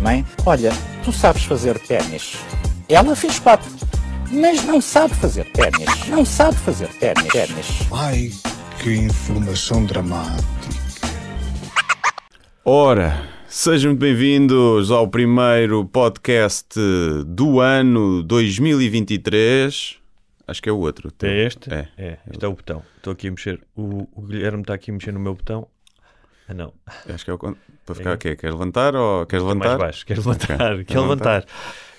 Mãe, olha, tu sabes fazer ténis. Ela fez quatro, mas não sabe fazer ténis. Não sabe fazer ténis. ténis. Ai, que informação dramática. Ora, sejam muito bem-vindos ao primeiro podcast do ano 2023. Acho que é o outro. É este? É. É, este é o botão. Estou aqui a mexer. O, o Guilherme está aqui a mexer no meu botão. Ah, não. Acho que é o. Para ficar o quê? Queres levantar ou queres levantar? Mais baixo. Quero levantar. Ok. Quero levantar.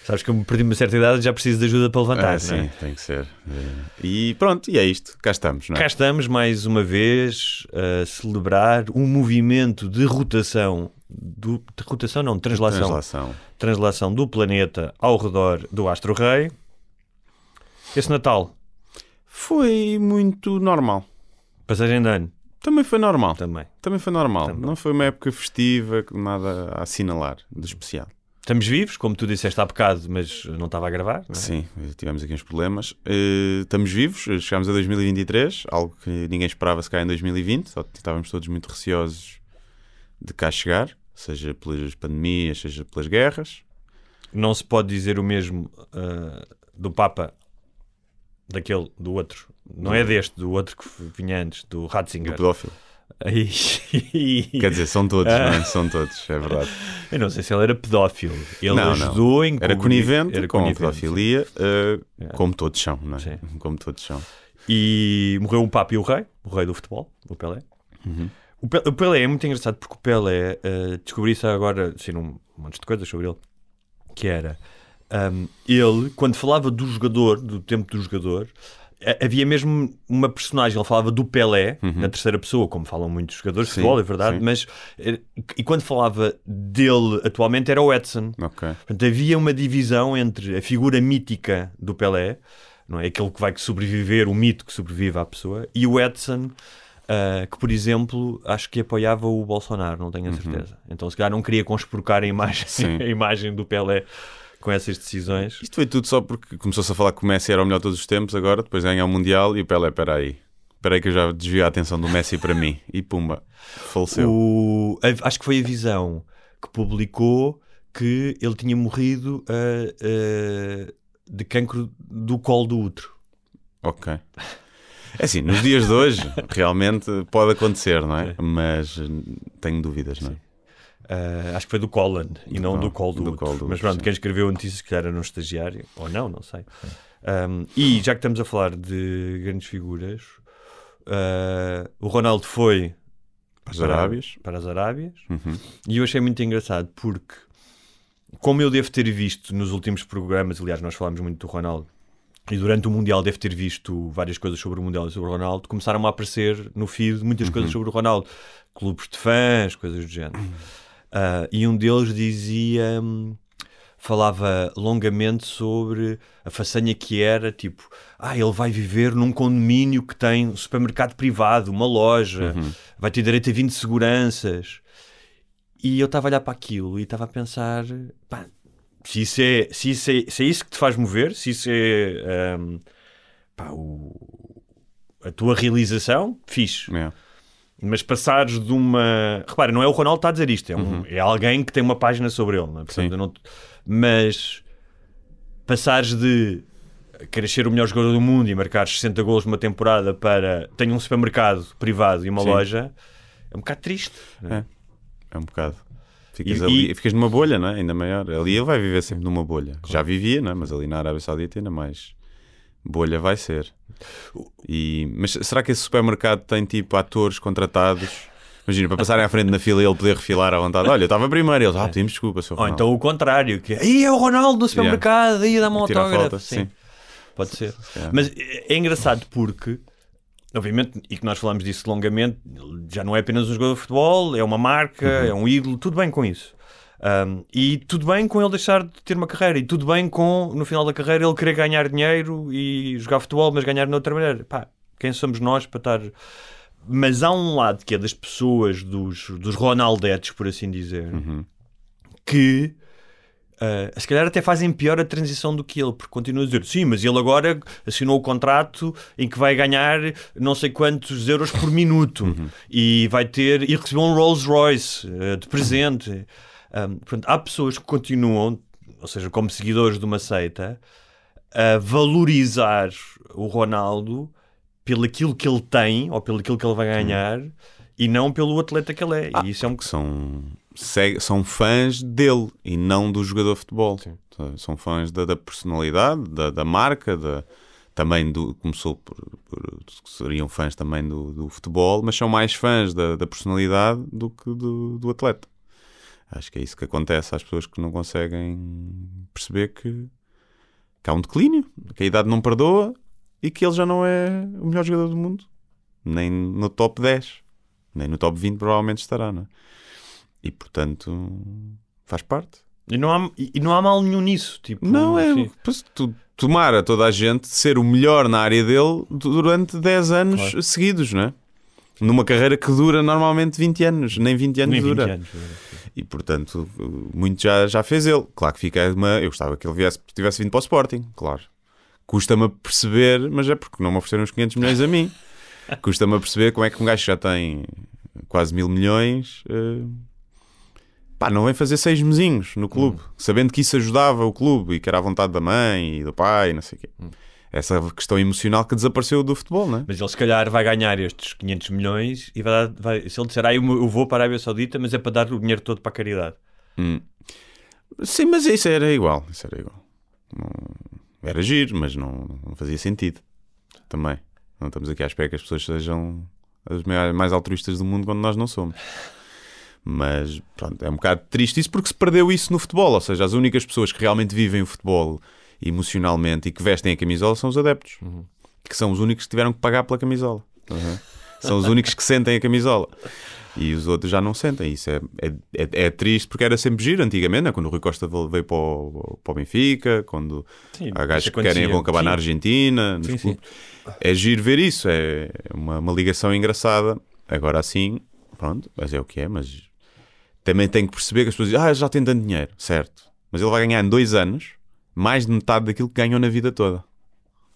Sabes que eu me perdi uma certa idade e já preciso de ajuda para levantar. Ah, não sim, é? tem que ser. E pronto, e é isto. Cá estamos, não é? Cá estamos mais uma vez a celebrar um movimento de rotação. Do, de rotação, não, de translação. Translação. Translação do planeta ao redor do Astro Rei. Esse Natal, Foi muito normal. passagem de ano, Também foi normal. também. Também foi normal. Também. Não foi uma época festiva, nada a assinalar de especial. Estamos vivos, como tu disseste há bocado, mas não estava a gravar. é? Sim, tivemos aqui uns problemas. Eh, estamos vivos, chegámos a 2023, algo que ninguém esperava se cá em 2020, só estávamos todos muito receosos de cá chegar, seja pelas pandemias, seja pelas guerras. Não se pode dizer o mesmo ah, do Papa, daquele, do outro. Não é deste, do outro que vinha antes, do Do Ratzinger. pedófilo. Ai, Quer dizer, são todos, não é? São todos, é verdade. Eu não sei se ele era pedófilo. Ele Não, não. ajudou em Era conivente era com conivente, pedofilia, eh, É. como todos são, não é? Sim. Como todos são. E morreu um Papa e o Rei, o Rei do futebol, o Pelé. Uhum. O, Pe- o Pelé é muito engraçado porque o Pelé, uh, descobri isso agora, assim, um monte de coisas sobre ele, que era, um, ele, quando falava do jogador, do tempo do jogador, havia mesmo uma personagem, ele falava do Pelé, na terceira pessoa, como falam muitos jogadores de Uhum. Sim, futebol, é verdade, sim. mas, eh, e quando falava dele atualmente era o Edson. Ok. Portanto, havia uma divisão entre a figura mítica do Pelé, não é? aquele que vai sobreviver, o mito que sobrevive à pessoa, e o Edson, ah, que, por exemplo, acho que apoiava o Bolsonaro, não tenho a certeza. Então, se calhar, não queria conspurcar a imagem, Uhum. A imagem do Pelé com essas decisões. Isto foi tudo só porque começou-se a falar que o Messi era o melhor de todos os tempos, agora, depois ganha o Mundial e o Pelé, espera aí. Espera aí que eu já desvio a atenção do Messi para mim. E pumba, faleceu. O- acho que foi a visão que publicou que ele tinha morrido ah, ah, de cancro do colo do útero. Ok. É assim, nos dias de hoje, realmente pode acontecer, não é? Mas hum, tenho dúvidas, não é? Uh, acho que foi do Colin e não colo- do colo do, do Mas pronto, sim. quem escreveu a notícia se calhar era um estagiário, ou não, não sei. Um, e já que estamos a falar de grandes figuras, uh, o Ronaldo foi As Arábias. para as Arábias Uhum. e eu achei muito engraçado porque, como eu devo ter visto nos últimos programas, aliás, nós falámos muito do Ronaldo. E durante o Mundial devo ter visto várias coisas sobre o Mundial e sobre o Ronaldo. Começaram a aparecer no feed muitas Uhum. coisas sobre o Ronaldo. Clubes de fãs, coisas do género. Ah, e um deles dizia... hum, Falava longamente sobre a façanha que era, tipo, ah, ele vai viver num condomínio que tem um supermercado privado, uma loja, vai ter direito a 20 seguranças. E eu estava a olhar para aquilo e estava a pensar, pá, se isso é, se isso é, se é isso que te faz mover, se isso é hum, pá, o- a tua realização, fixe. É. Mas passares de uma. Repara, não é o Ronaldo que está a dizer isto, é, um- é alguém que tem uma página sobre ele. Não é? Portanto, não- Mas passares de querer ser o melhor jogador do mundo e marcar 60 gols numa temporada para tenho um supermercado privado e uma Sim. loja é um bocado triste. é? É. É um bocado. Ficas, E- ali, e- ficas numa bolha, não é? Ainda maior. Ali ele vai viver sempre numa bolha. Já vivia, não é? Mas ali na Arábia Saudita ainda mais bolha vai ser. E, mas será que esse supermercado tem tipo atores contratados? Imagina, para passarem à frente na fila e ele poder refilar à vontade. Olha, eu estava primeiro. Eles, ah, pedimos desculpa, seu Ou então o contrário, que é, "Ih, é o Ronaldo no supermercado, aí dá-me um autógrafo. sim. sim. Pode ser. Mas é é engraçado porque obviamente, e que nós falamos disso longamente, já não é apenas um jogador de futebol, é uma marca, é um ídolo, tudo bem com isso. Um, e tudo bem com ele deixar de ter uma carreira, e tudo bem com, no final da carreira, ele querer ganhar dinheiro e jogar futebol, mas ganhar de outra maneira. Pá, quem somos nós para estar. Mas há um lado que é das pessoas, dos, dos Ronaldetes, por assim dizer, que Uh, se calhar até fazem pior a transição do que ele, porque continua a dizer sim, mas ele agora assinou o contrato em que vai ganhar não sei quantos euros por minuto e vai ter e recebeu um Rolls Royce uh, de presente. Um, portanto, há pessoas que continuam, ou seja, como seguidores de uma seita, a valorizar o Ronaldo pelo aquilo que ele tem ou pelo aquilo que ele vai ganhar e não pelo atleta que ele é. e isso é um que são, são fãs dele e não do jogador de futebol. São fãs da, da personalidade, da, da marca, da, também do. Começou por, por- Seriam fãs também do, do futebol, mas são mais fãs da, da personalidade do que do, do atleta. Acho que é isso que acontece às pessoas que não conseguem perceber que, que há um declínio, que a idade não perdoa e que ele já não é o melhor jogador do mundo. Nem no top 10, nem no top 20 provavelmente estará, não é? E portanto faz parte. E não há, e não há mal nenhum nisso. Tipo, Não, é. pois, tu, tomara toda a gente ser o melhor na área dele durante 10 anos Claro. seguidos, não é? Numa carreira que dura normalmente 20 anos, nem 20 anos Nem 20 dura. anos. E portanto, muito já, já fez ele. Claro que fica uma. Eu gostava que ele viesse, tivesse vindo para o Sporting, claro. Custa-me a perceber, mas é porque não me ofereceram os 500 milhões a mim. Custa-me a perceber como é que um gajo já tem quase mil milhões. eh, Pá, não vem fazer seis mesinhos no clube, sabendo que isso ajudava o clube e que era à vontade da mãe e do pai, não sei o quê. Essa questão emocional que desapareceu do futebol, não é? Mas ele se calhar vai ganhar estes 500 milhões e vai, dar- vai- se ele disser, ah, eu vou para a Arábia Saudita, mas é para dar o dinheiro todo para a caridade. Sim, mas isso era igual. Isso era igual. Não- Era giro, mas não, não fazia sentido. Também. Não estamos aqui à espera que as pessoas sejam as mai- mais altruístas do mundo quando nós não somos. Mas pronto, é um bocado triste isso porque se perdeu isso no futebol. Ou seja, as únicas pessoas que realmente vivem o futebol emocionalmente e que vestem a camisola são os adeptos. Que são os únicos que tiveram que pagar pela camisola. Ver? São os únicos que sentem a camisola. E os outros já não sentem. Isso é, é, é, é triste porque era sempre giro antigamente, né? quando o Rui Costa veio para o, para o Benfica, quando Sim, há gajos que querem vão acabar na Sim. Argentina. nos Sim, sim. É giro ver isso, é uma, uma ligação engraçada. Agora assim, pronto, mas é o que é. Mas também tem que perceber que as pessoas dizem, ah, já tem tanto dinheiro, certo. Mas ele vai ganhar em dois anos mais de metade daquilo que ganhou na vida toda.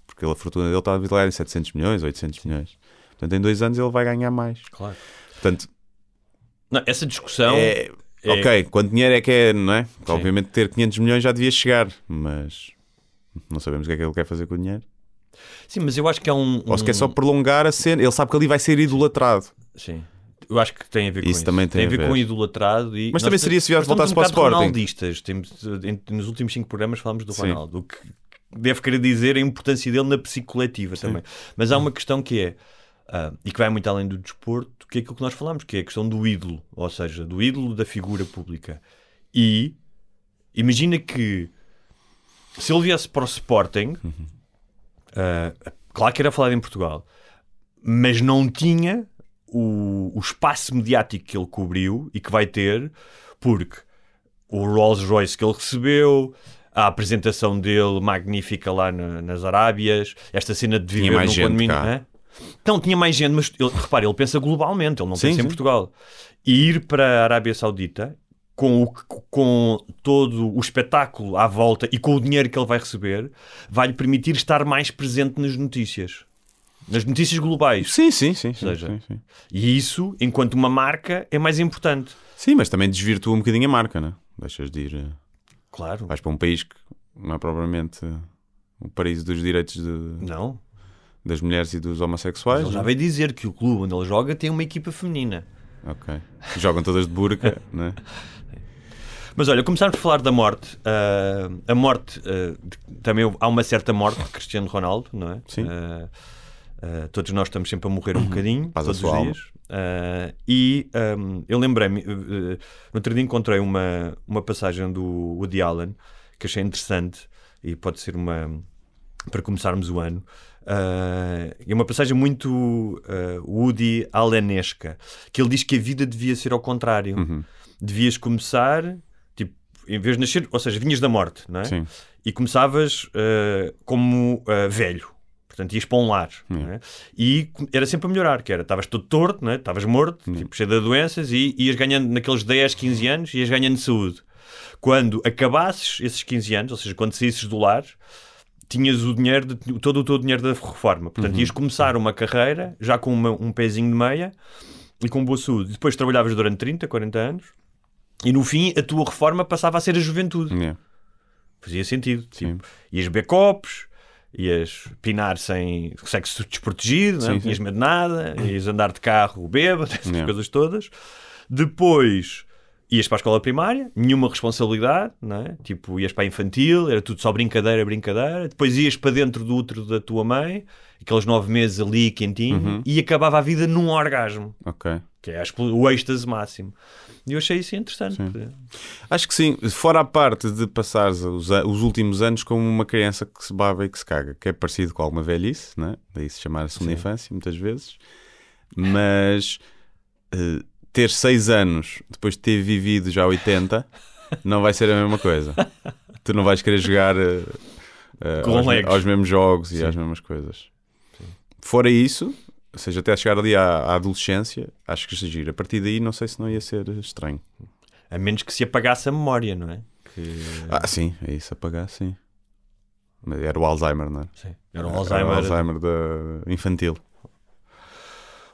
Porque a fortuna dele está a virar em 700 milhões, 800 milhões. Portanto, em dois anos ele vai ganhar mais. Claro. Portanto, Não, essa discussão. é, é- ok, quanto dinheiro é que é, não é? Sim. Obviamente ter 500 milhões já devia chegar, mas não sabemos o que é que ele quer fazer com o dinheiro. Sim, mas eu acho que é um. Ou se um- quer só prolongar a cena, ele sabe que ali vai ser idolatrado. Sim. Eu acho que tem a ver com Isso isso. também tem a a ver, ver. com idolatrado. E Mas também seria se viesse voltasse para o um Sporting. ronaldistas. Temos, em- nos últimos cinco programas falámos do Sim. Ronaldo. O que deve querer dizer a importância dele na psicoletiva também. Mas há uma questão que é, ah, e que vai muito além do desporto, que é aquilo que nós falamos, que é a questão do ídolo. Ou seja, do ídolo da figura pública. E imagina que se ele viesse para o Sporting, ah, claro que era falado em Portugal, mas não tinha o, o espaço mediático que ele cobriu e que vai ter, porque o Rolls Royce que ele recebeu, a apresentação dele magnífica lá na- nas Arábias, esta cena de viver num condomínio. hã? Não, tinha mais gente, mas ele, repare, ele pensa globalmente, ele não Sim, pensa em sim. Portugal. E ir para a Arábia Saudita com, o, com todo o espetáculo à volta e com o dinheiro que ele vai receber, vai-lhe permitir estar mais presente nas notícias. Nas notícias globais. Sim, sim, sim. sim, seja, sim, sim. E isso, enquanto uma marca, é mais importante. Sim, mas também desvirtua um bocadinho a marca, né? Deixas de ir. eh, Claro. Vais para um país que não é propriamente eh, o paraíso dos direitos de- Não. das mulheres e dos homossexuais. Ele já né? veio dizer que o clube onde ele joga tem uma equipa feminina. Ok. Jogam todas de burca, né? Mas olha, começámos por falar da morte. Ah, a morte, de- também há uma certa morte de Cristiano Ronaldo, não é? Sim. Ah, ah, todos nós estamos sempre a morrer um bocadinho, Paz a todos os alma. dias. Ah, e ahm, eu lembrei-me, ah, no outro dia encontrei uma, uma passagem do Woody Allen que achei interessante e pode ser uma para começarmos o ano, Uh, é uma passagem muito uh, Woody Allenesca, que ele diz que a vida devia ser ao contrário. Uhum. Devias começar, tipo, em vez de nascer, ou seja, vinhas da morte, não é? Sim. E começavas uh, como uh, velho. Portanto, ias para um lar. é? E com- era sempre a melhorar, que era, estavas todo torto, é? estavas morto, tipo, cheio de doenças, e ias ganhando, naqueles 10, 15 anos, ias ganhando saúde. Quando acabasses esses 15 anos, ou seja, quando saísses do lar, tinhas o dinheiro, de- todo o teu dinheiro da reforma. Portanto, ias começar uma carreira já com uma- um pezinho de meia e com boa saúde. Depois trabalhavas durante 30, 40 anos e no fim a tua reforma passava a ser a juventude. Yeah. Fazia sentido. Sim. Tipo, ias beber copos, ias pinar sem sexo desprotegido, não é? Sim, não sim. tinhas medo de nada, ias andar de carro bêbado, essas Yeah. coisas todas. Depois ias para a escola primária, nenhuma responsabilidade, não é? Tipo, ias para a infantil, era tudo só brincadeira, brincadeira. Depois ias para dentro do útero da tua mãe, aqueles nove meses ali quentinho, Uhum. e acabava a vida num orgasmo, Ok. que é o êxtase máximo. E eu achei isso interessante. Acho que sim, fora a parte de passares os, os últimos anos como uma criança que se baba e que se caga, que é parecido com alguma velhice, né? daí se chamar a segunda infância, muitas vezes, mas eh, ter 6 anos depois de ter vivido já 80 não vai ser a mesma coisa. tu não vais querer jogar Com aos, me- aos mesmos jogos e Sim. às mesmas coisas. Fora isso, ou seja, até chegar ali à, à adolescência, acho que se gira. A partir daí, não sei se não ia ser estranho. A menos que se apagasse a memória, não é? Que... Ah, sim, é isso, apagar, sim. Mas era o Alzheimer, não é? Sim, era Era Alzheimer. o Alzheimer da infantil.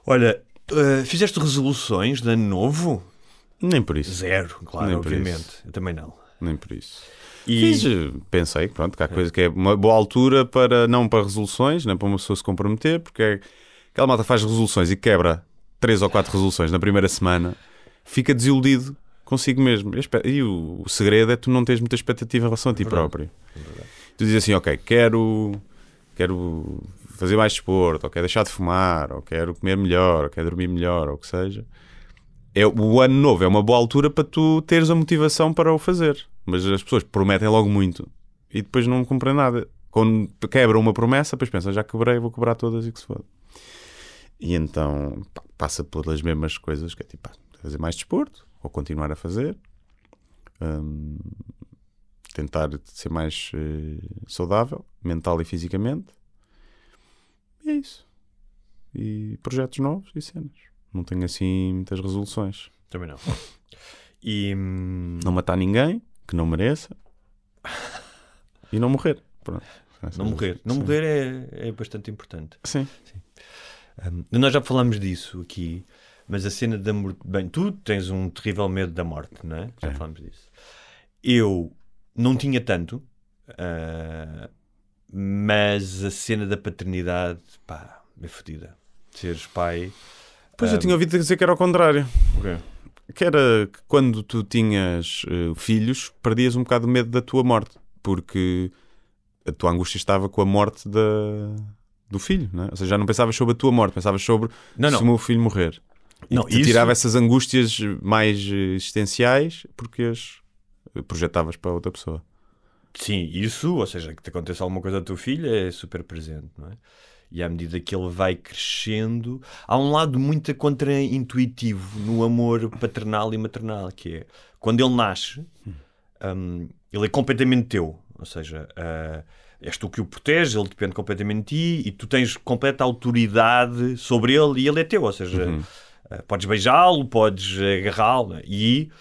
Olha, eh, fizeste resoluções de ano novo? Nem por isso. Zero, claro, Nem obviamente. Eu também não. Nem por isso. E Fiz, eh, pensei que pronto, que há coisa que é uma boa altura para, não para resoluções, nem para uma pessoa se comprometer, porque é, aquela malta faz resoluções e quebra três ou quatro resoluções na primeira semana, fica desiludido consigo mesmo. E o, o segredo é tu não teres muita expectativa em relação a ti próprio. Tu dizes assim, ok, quero, quero fazer mais desporto, ou quero deixar de fumar, ou quero comer melhor, ou quero dormir melhor, ou o que seja. É, o ano novo é uma boa altura para tu teres a motivação para o fazer. Mas as pessoas prometem logo muito e depois não cumprem nada. Quando quebram uma promessa, depois pensam, já quebrei, vou cobrar todas e que se foda. E então pá, passa pelas mesmas coisas, que é tipo, pá, fazer mais desporto, ou continuar a fazer, hum, tentar ser mais eh, saudável, mental e fisicamente. E é isso. E projetos novos e cenas. Não tenho assim muitas resoluções. também não. E hum, Não matar ninguém que não mereça e não morrer. Pronto. não morrer. Não Sim. morrer é, é bastante importante. Sim. Hum, nós já falámos disso aqui, mas a cena da morte. Bem, tu tens um terrível medo da morte, não é? Já É. falámos disso. Eu não tinha tanto, ah, mas a cena da paternidade, pá, é fodida. Seres pai. Pois eu Ah, tinha ouvido dizer que era ao contrário. o quê? Que era que quando tu tinhas eh, filhos, perdias um bocado o medo da tua morte. Porque a tua angústia estava com a morte da, do filho, não é? Ou seja, já não pensavas sobre a tua morte, pensavas sobre Não, se não. o meu filho morrer. E Não, isso- tirava essas angústias mais existenciais porque as eh, projetavas para outra pessoa. Sim, isso, ou seja, que te aconteça alguma coisa ao teu filho é super presente, não é? E à medida que ele vai crescendo, há um lado muito contra-intuitivo no amor paternal e maternal, que é quando ele nasce, hum, ele é completamente teu, ou seja, ah, és tu que o proteges, ele depende completamente de ti e tu tens completa autoridade sobre ele e ele é teu, ou seja, ah, podes beijá-lo, podes agarrá-lo e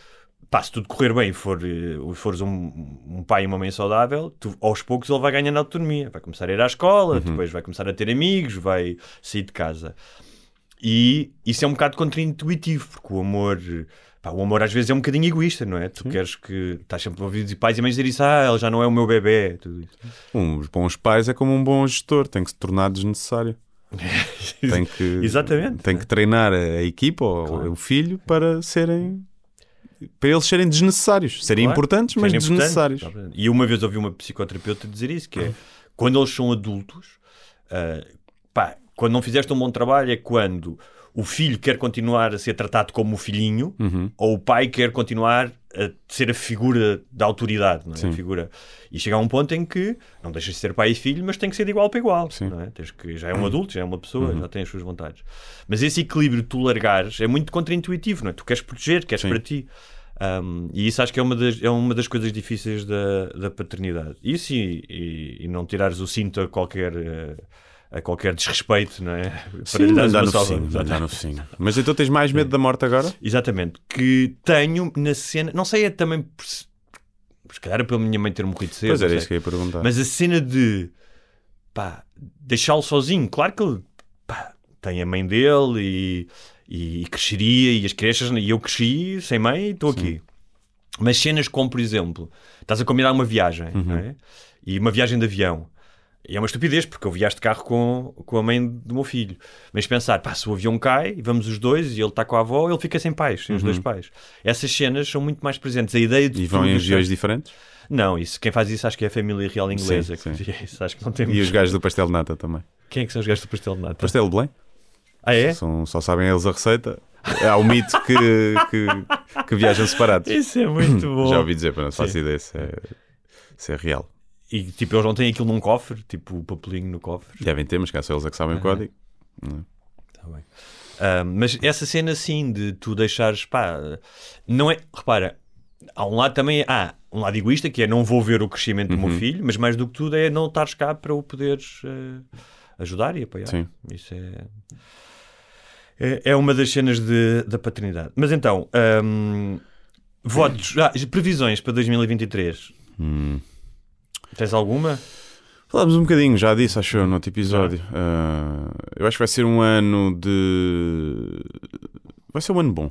pá, se tudo correr bem e for, eh, fores um, um pai e uma mãe saudável, tu, aos poucos ele vai ganhando autonomia. Vai começar a ir à escola, depois vai começar a ter amigos, vai sair de casa. E isso é um bocado contra-intuitivo, porque o amor, pá, o amor às vezes é um bocadinho egoísta, não é? Tu queres que estás sempre a ouvir de pais e mães dizer isso, ah, ele já não é o meu bebê, tudo isso. Uns bons pais é como um bom gestor, tem que se tornar desnecessário. Tem que, Exatamente. Tem que treinar a a equipa ou Claro. o filho para serem para eles serem desnecessários, serem Claro, importantes, mas serem desnecessários. E uma vez ouvi uma psicoterapeuta dizer isso, que é quando eles são adultos, ah, pá, quando não fizeste um bom trabalho é quando o filho quer continuar a ser tratado como o filhinho Uhum. ou o pai quer continuar a ser a figura da autoridade, não é? Sim. A figura. E chega a um ponto em que não deixas de ser pai e filho, mas tem que ser de igual para igual. Sim. Uhum. Não é? Tens que, já é um adulto, já é uma pessoa, já tem as suas vontades. Mas esse equilíbrio tu largares é muito contraintuitivo, não é? Tu queres proteger, queres Sim. para ti. Um, e isso acho que é uma das, é uma das coisas difíceis da, da paternidade. Isso e, e, e não tirares o cinto a qualquer, eh, a qualquer desrespeito, não é? Sim, lhe dares andar no focinho, Exatamente. andar no focinho. Mas então tens mais medo da morte agora? Exatamente. Que tenho na cena. Não sei, é também. Se calhar é pela minha mãe ter morrido cedo. Pois era isso que eu ia perguntar. Mas a cena de. pá, deixá-lo sozinho. Claro que ele. pá, tem a mãe dele e, e cresceria e as crianças. E eu cresci sem mãe e estou aqui. Mas cenas como, por exemplo, estás a combinar uma viagem, Uhum. não é? E uma viagem de avião. E é uma estupidez, porque eu viajo de carro com, com a mãe do meu filho. Mas pensar, pá, se o avião cai, vamos os dois, e ele está com a avó, ele fica sem pais, sem os dois pais. Essas cenas são muito mais presentes. A ideia de Uhum. E vão em regiões diferentes? Não, isso, quem faz isso acho que é a família real inglesa. Sim, sim. isso. Acho que não temos... E os gajos do pastel de nata também. Quem é que são os gajos do pastel de nata? Pastel de Belém? Ah, é? São- só sabem eles a receita. Há o mito que, que, que viajam separados. Isso é muito bom. Já ouvi dizer, mas não faço Sim. ideia se é, se é real. E tipo, eles não têm aquilo num cofre, tipo o papelinho no cofre. Devem ter, mas cá só eles é que sabem o código. Tá bem. Ah, mas essa cena assim de tu deixares, pá, não é, repara, há um lado também, há um lado egoísta que é não vou ver o crescimento do Uhum. meu filho, mas mais do que tudo é não estares cá para o poderes eh, ajudar e apoiar. Sim. Isso é, é, é uma das cenas de, da paternidade. Mas então, ahm, votos, ah, previsões para 2023. Hum. Tens alguma? Falámos um bocadinho, já disse, acho eu, no outro episódio. Ah, eu acho que vai ser um ano de. Vai ser um ano bom.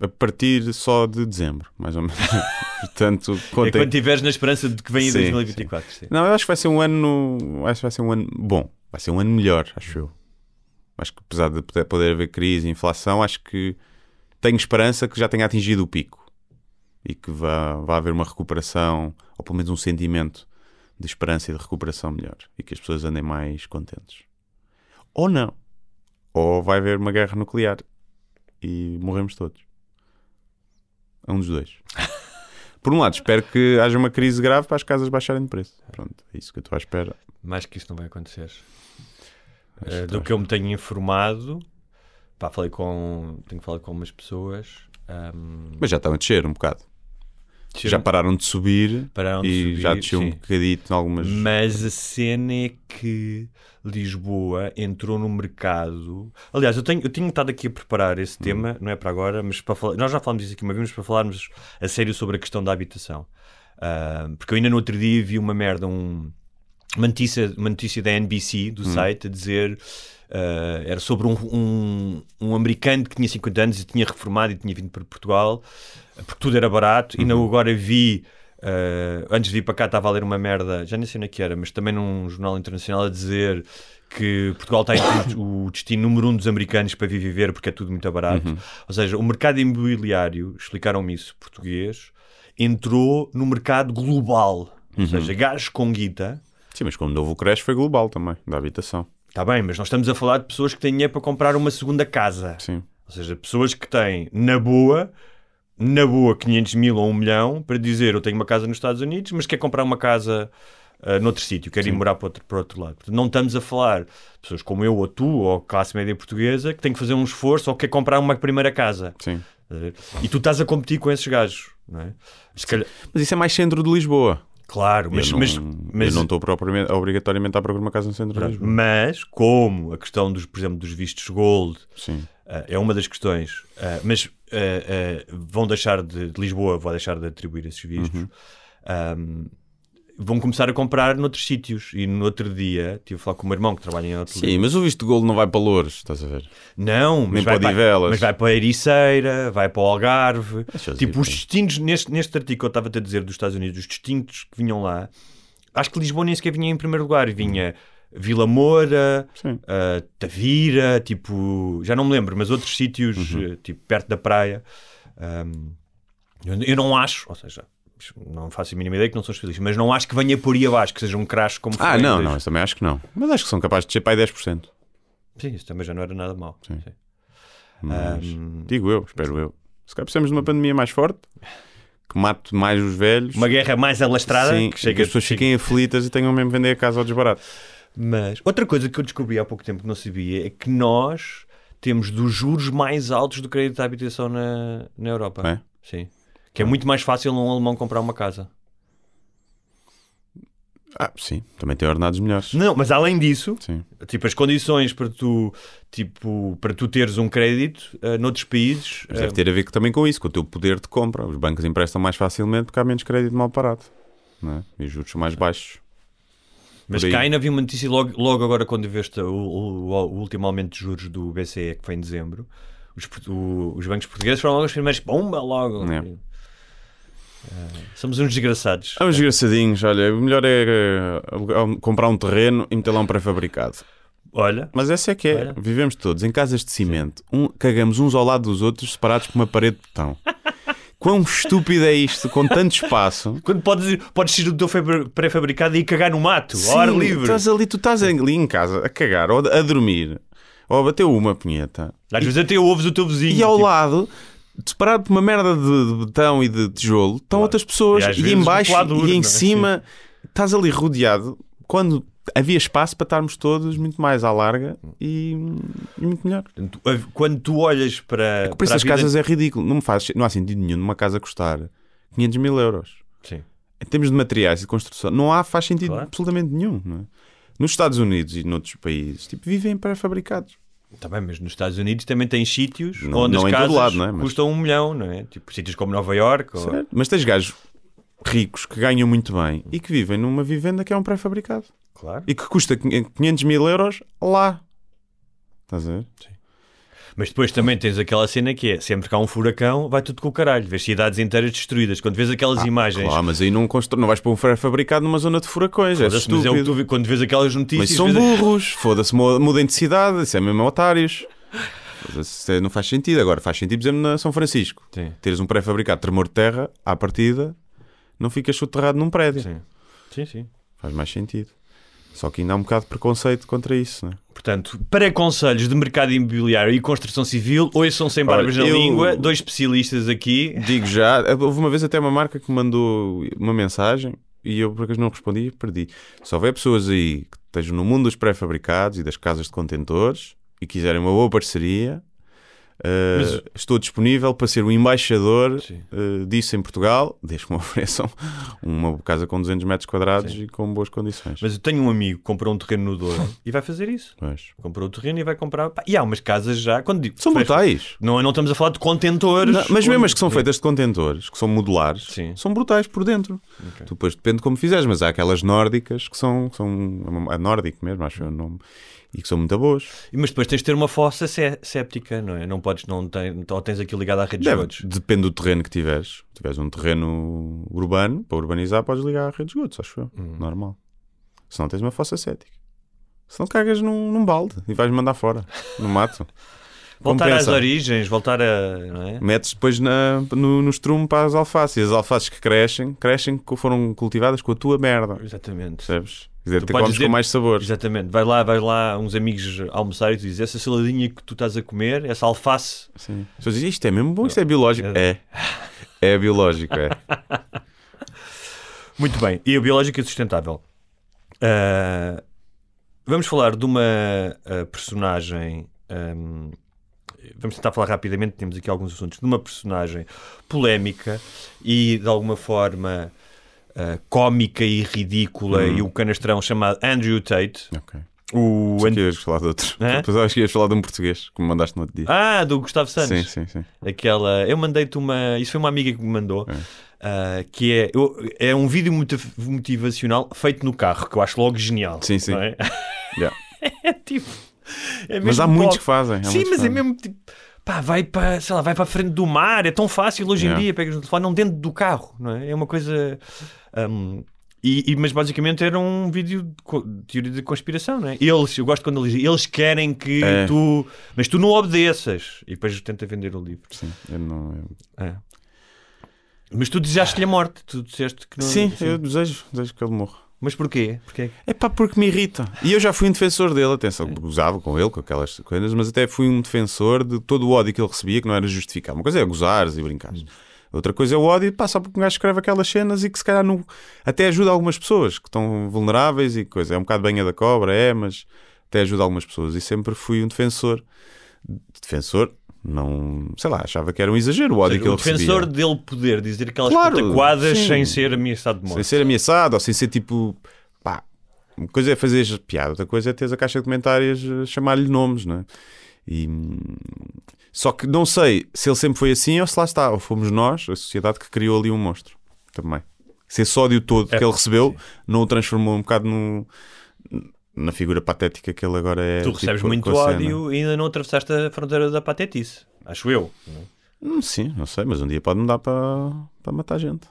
A partir só de dezembro, mais ou menos. Portanto, É quando estiveres na esperança de que venha em Sim, 2024. sim. Não, eu acho que vai ser um ano. Acho que vai ser um ano bom. Vai ser um ano melhor, acho eu. Acho que apesar de poder haver crise e inflação, acho que tenho esperança que já tenha atingido o pico e que vá, vá haver uma recuperação, ou pelo menos um sentimento de esperança e de recuperação melhor e que as pessoas andem mais contentes. Ou não. Ou vai haver uma guerra nuclear e morremos todos. É um dos dois. Por um lado, espero que haja uma crise grave para as casas baixarem de preço. Pronto, é isso que eu estou à espera. Mais que isso não vai acontecer. Que do que eu me tenho informado, pá, falei com, tenho falado com umas pessoas. ahm, Mas já estão a descer um bocado. Já pararam de subir pararam de e subir, já desceu um bocadito em algumas. Mas a cena é que Lisboa entrou no mercado. Aliás, eu tenho, eu tinha estado aqui a preparar esse tema, não é para agora, mas para falar. Nós já falámos disso aqui uma vez, mas para falarmos a sério sobre a questão da habitação. Ah, porque eu ainda no outro dia vi uma merda, um, uma, notícia, uma notícia da NBC, do site, a dizer. Ah, era sobre um, um, um americano que tinha 50 anos e tinha reformado e tinha vindo para Portugal porque tudo era barato. E não agora vi Uh, antes de vir para cá estava a ler uma merda, já nem sei onde é que era, mas também num jornal internacional a dizer que Portugal está entre o destino número um dos americanos para vir viver porque é tudo muito barato. Ou seja, o mercado imobiliário, explicaram-me isso português, entrou no mercado global. Ou seja, gajos com guita. Sim, mas como novo crash foi global também, da habitação. Está bem, mas nós estamos a falar de pessoas que têm dinheiro para comprar uma segunda casa. Sim. Ou seja, pessoas que têm, na boa, na boa, 500 mil ou 1 milhão para dizer eu tenho uma casa nos Estados Unidos, mas quer comprar uma casa uh, noutro sítio, quer ir morar para outro, para outro lado. Portanto, não estamos a falar de pessoas como eu ou tu, ou classe média portuguesa, que têm que fazer um esforço ou quer comprar uma primeira casa. Sim. E tu estás a competir com esses gajos, não é? Calhar- Mas isso é mais centro de Lisboa. Claro, mas, eu não, mas, eu não estou propriamente, obrigatoriamente à procura de uma casa no centro de Lisboa. mas como a questão dos, por exemplo, dos vistos gold. Uh, é uma das questões, Uh, mas uh, vão deixar de, de Lisboa, vai deixar de atribuir esses vistos. Um, vão começar a comprar noutros sítios. E no outro dia estive a falar com o meu irmão que trabalha em outro Sim, mas o visto de golo não vai para Louros, estás a ver? Não, mas Nem vai, para Odivelas. mas vai para a Ericeira, vai para o Algarve. Deixa Tipo, os destinos, neste, neste artigo que eu estava a dizer dos Estados Unidos, os destinos que vinham lá, acho que Lisboa nem sequer vinha em primeiro lugar. Vinha Vila Moura, uh, Tavira, tipo, já não me lembro, mas outros sítios, Uhum. uh, tipo, perto da praia. Um, eu, eu não acho, ou seja, não faço a mínima ideia que não sou especialista, mas não acho que venha por aí abaixo, que seja um crash como Ah, foi não, em não, dois- isso também acho que não. Mas acho que são capazes de ser para aí 10%. Sim, isso também já não era nada mau. Sim. Sim. Mas, Um, Digo eu, espero eu. Se calhar precisamos de uma pandemia mais forte, que mate mais os velhos. Uma guerra mais alastrada Sim, que chega que as pessoas fiquem aflitas e tenham mesmo de vender a casa ao desbarato. Mas outra coisa que eu descobri há pouco tempo que não sabia é que nós temos dos juros mais altos do crédito à habitação na, na Europa. É? Sim. Que é muito mais fácil um alemão comprar uma casa. Ah, sim, também tem ordenados melhores. Não, mas além disso, Sim. tipo, as condições para tu, tipo, para tu teres um crédito uh, noutros países. Mas deve ter a ver também com isso, com o teu poder de compra. Os bancos emprestam mais facilmente porque há menos crédito mal parado. Não é? E os juros são mais baixos. Mas cá ainda havia uma notícia logo, logo agora quando veste o, o- o último aumento de juros do BCE, que foi em dezembro. Os, o- os bancos portugueses foram logo os primeiros. Bomba logo! É. Somos uns desgraçados. Há uns desgraçadinhos, olha, o melhor é eh, alugar- comprar um terreno e meter lá um pré-fabricado. Olha, Mas essa é que é. Olha. Vivemos todos em casas de cimento, um- cagamos uns ao lado dos outros, separados por uma parede de betão. Quão estúpido é isto, com tanto espaço. quando podes, ir- podes ir do teu fabri- pré-fabricado e cagar no mato, ao ar Sim, livre. Estás ali, tu estás ali em casa a cagar ou a dormir ou a bater uma punheta Às vezes até ouves o teu vizinho. e ao tipo, lado, separado por uma merda de, de betão e de tijolo, estão outras pessoas E e, vezes em baixo peladuro, e em não é? cima estás ali rodeado quando havia espaço para estarmos todos muito mais à larga e, e muito melhor. A- Quando tu olhas para. Por para isso a as vida- casas é ridículo. Não, me faz, não há sentido nenhum numa casa custar 500 mil euros. Sim. Em termos de materiais e de construção, não há, faz sentido Claro. absolutamente nenhum. é? Nos Estados Unidos e noutros países, tipo, vivem pré-fabricados. Tá bem, mas nos Estados Unidos também tem sítios Não- onde não as casas lado, é? Mas- custam um milhão, não é? Tipo sítios como Nova York. Ou... Certo? Mas tens gajos ricos que ganham muito bem e que vivem numa vivenda que é um pré-fabricado Claro. e que custa 500 mil euros lá. Estás a ver? Mas depois também tens aquela cena que é sempre que há um furacão, vai tudo com o caralho. Vês cidades inteiras destruídas. Quando vês aquelas imagens. Claro, mas aí não, constro... não vais para um pré-fabricado numa zona de furacões. É Foda-se, mas é o que estúpido. tu vê- quando vês aquelas notícias. Mas são burros, foda-se, mu- mudem de cidade, isso é mesmo otários. É- não faz sentido. Agora, faz sentido, por exemplo, na São Francisco. Sim. Teres um pré-fabricado tremor de terra, à partida, não ficas soterrado num prédio. Sim. sim, sim. Faz mais sentido. Só que ainda há um bocado de preconceito contra isso, não é? Portanto, para conselhos de mercado imobiliário e construção civil, hoje são sem barbas Olha, na eu- língua, dois especialistas aqui. Digo já, houve uma vez até uma marca que me mandou uma mensagem e eu por acaso não respondi e perdi. Se houver pessoas aí que estejam no mundo dos pré-fabricados e das casas de contentores e quiserem uma boa parceria, eh, Mas- estou disponível para ser o embaixador Sim. eh, disso em Portugal, desde que me ofereçam uma casa com 200 metros quadrados e com boas condições. Mas eu tenho um amigo que comprou um terreno no Douro e vai fazer isso. Pois. Comprou o terreno e vai comprar. Pá, E há umas casas já. Quando digo, São brutais. Não, não estamos a falar de contentores. Não, mas mesmo as que são feitas de contentores, que são modulares, Sim. são brutais por dentro. Tu depois depende de como fizeres, mas há aquelas nórdicas que são, são a nórdico mesmo, acho que é o nome, e que são muito boas. Mas depois tens de ter uma fossa sé- séptica, não é? Não podes, não tem, ou tens aquilo ligado à rede de esgotos. depende do terreno que tiveres. Se tiveres um terreno urbano, para urbanizar, podes ligar à rede de esgotos, acho eu. Hum. Normal. Se não tens uma fossa cética. Se não cagas num, num balde e vais mandar fora, no mato. Voltar Compensa. às origens, voltar a. Não é? Metes depois na, no, no estrume para as alfaces. E as alfaces que crescem, crescem que foram cultivadas com a tua merda. Exatamente. Percebes? Dizer, Tu comes dizer- com mais sabor. Exatamente. Vai lá, vai lá uns amigos almoçar e tu dizes essa saladinha que tu estás a comer, essa alface. Sim. As pessoas dizem, isto é mesmo bom, isto é biológico. É. É biológico, é. Muito bem. E a biológica sustentável. Ah, vamos falar de uma ah, personagem. ahm, vamos tentar falar rapidamente, temos aqui alguns assuntos. De uma personagem polémica e de alguma forma ah, cómica e ridícula Uhum. e o canastrão chamado Andrew Tate. Ok. O Pensei An- que ias falar de outro. Hã? Depois acho que ias falar de um português, que me mandaste no outro dia. Ah, do Gustavo Santos. sim, sim, sim. Aquela. Eu mandei-te uma. Isso foi uma amiga que me mandou. É. ah, que é, eu- é um vídeo motiv- motivacional feito no carro, que eu acho logo genial. Sim, sim. é? Yeah. é tipo. é Mas há muitos que fazem. há Sim, mas que é fazem. mesmo tipo. Pá, vai para, sei lá, vai para a frente do mar, é tão fácil hoje em Yeah. dia, pegas no telefone, não dentro do carro, não é? É uma coisa. hum, e, e- mas basicamente era um vídeo de, teoria de conspiração, não é? Eles, eu gosto quando eles dizem, eles querem que É. tu. Mas tu não obedeças. E depois tenta vender o livro. Sim, eu não. eu- É. Mas tu desejaste-lhe a morte, tu disseste que não. Sim, eu desejo, desejo que ele morra. Mas porquê? Porquê? É pá, porque me irrita. E eu já fui um defensor dele, atenção, gozava com ele, com aquelas coisas, mas até fui um defensor de todo o ódio que ele recebia, que não era justificado. Uma coisa é gozares e brincares. Outra coisa é o ódio, pá, só porque um gajo escreve aquelas cenas e que se calhar não, até ajuda algumas pessoas que estão vulneráveis e coisa. É um bocado banha da cobra, é, mas até ajuda algumas pessoas. E sempre fui um defensor. Defensor, não, sei lá, achava que era um exagero o ódio seja, que ele o defensor recebia. dele poder dizer aquelas Claro, pataquadas sim. sem ser ameaçado de morte. Sem ser ameaçado ou sem ser tipo. Pá, uma coisa é fazer piada, outra coisa é teres a caixa de comentários chamar-lhe nomes, não é? E, só que não sei se ele sempre foi assim ou se lá está, ou fomos nós, a sociedade, que criou ali um monstro também. Se esse ódio todo É, que ele recebeu não o transformou um bocado no, na figura patética que ele agora é. Tu tipo, recebes com- muito ódio e ainda não atravessaste a fronteira da patetice. Acho eu. Hum, sim, não sei, mas um dia pode mudar para, para matar gente.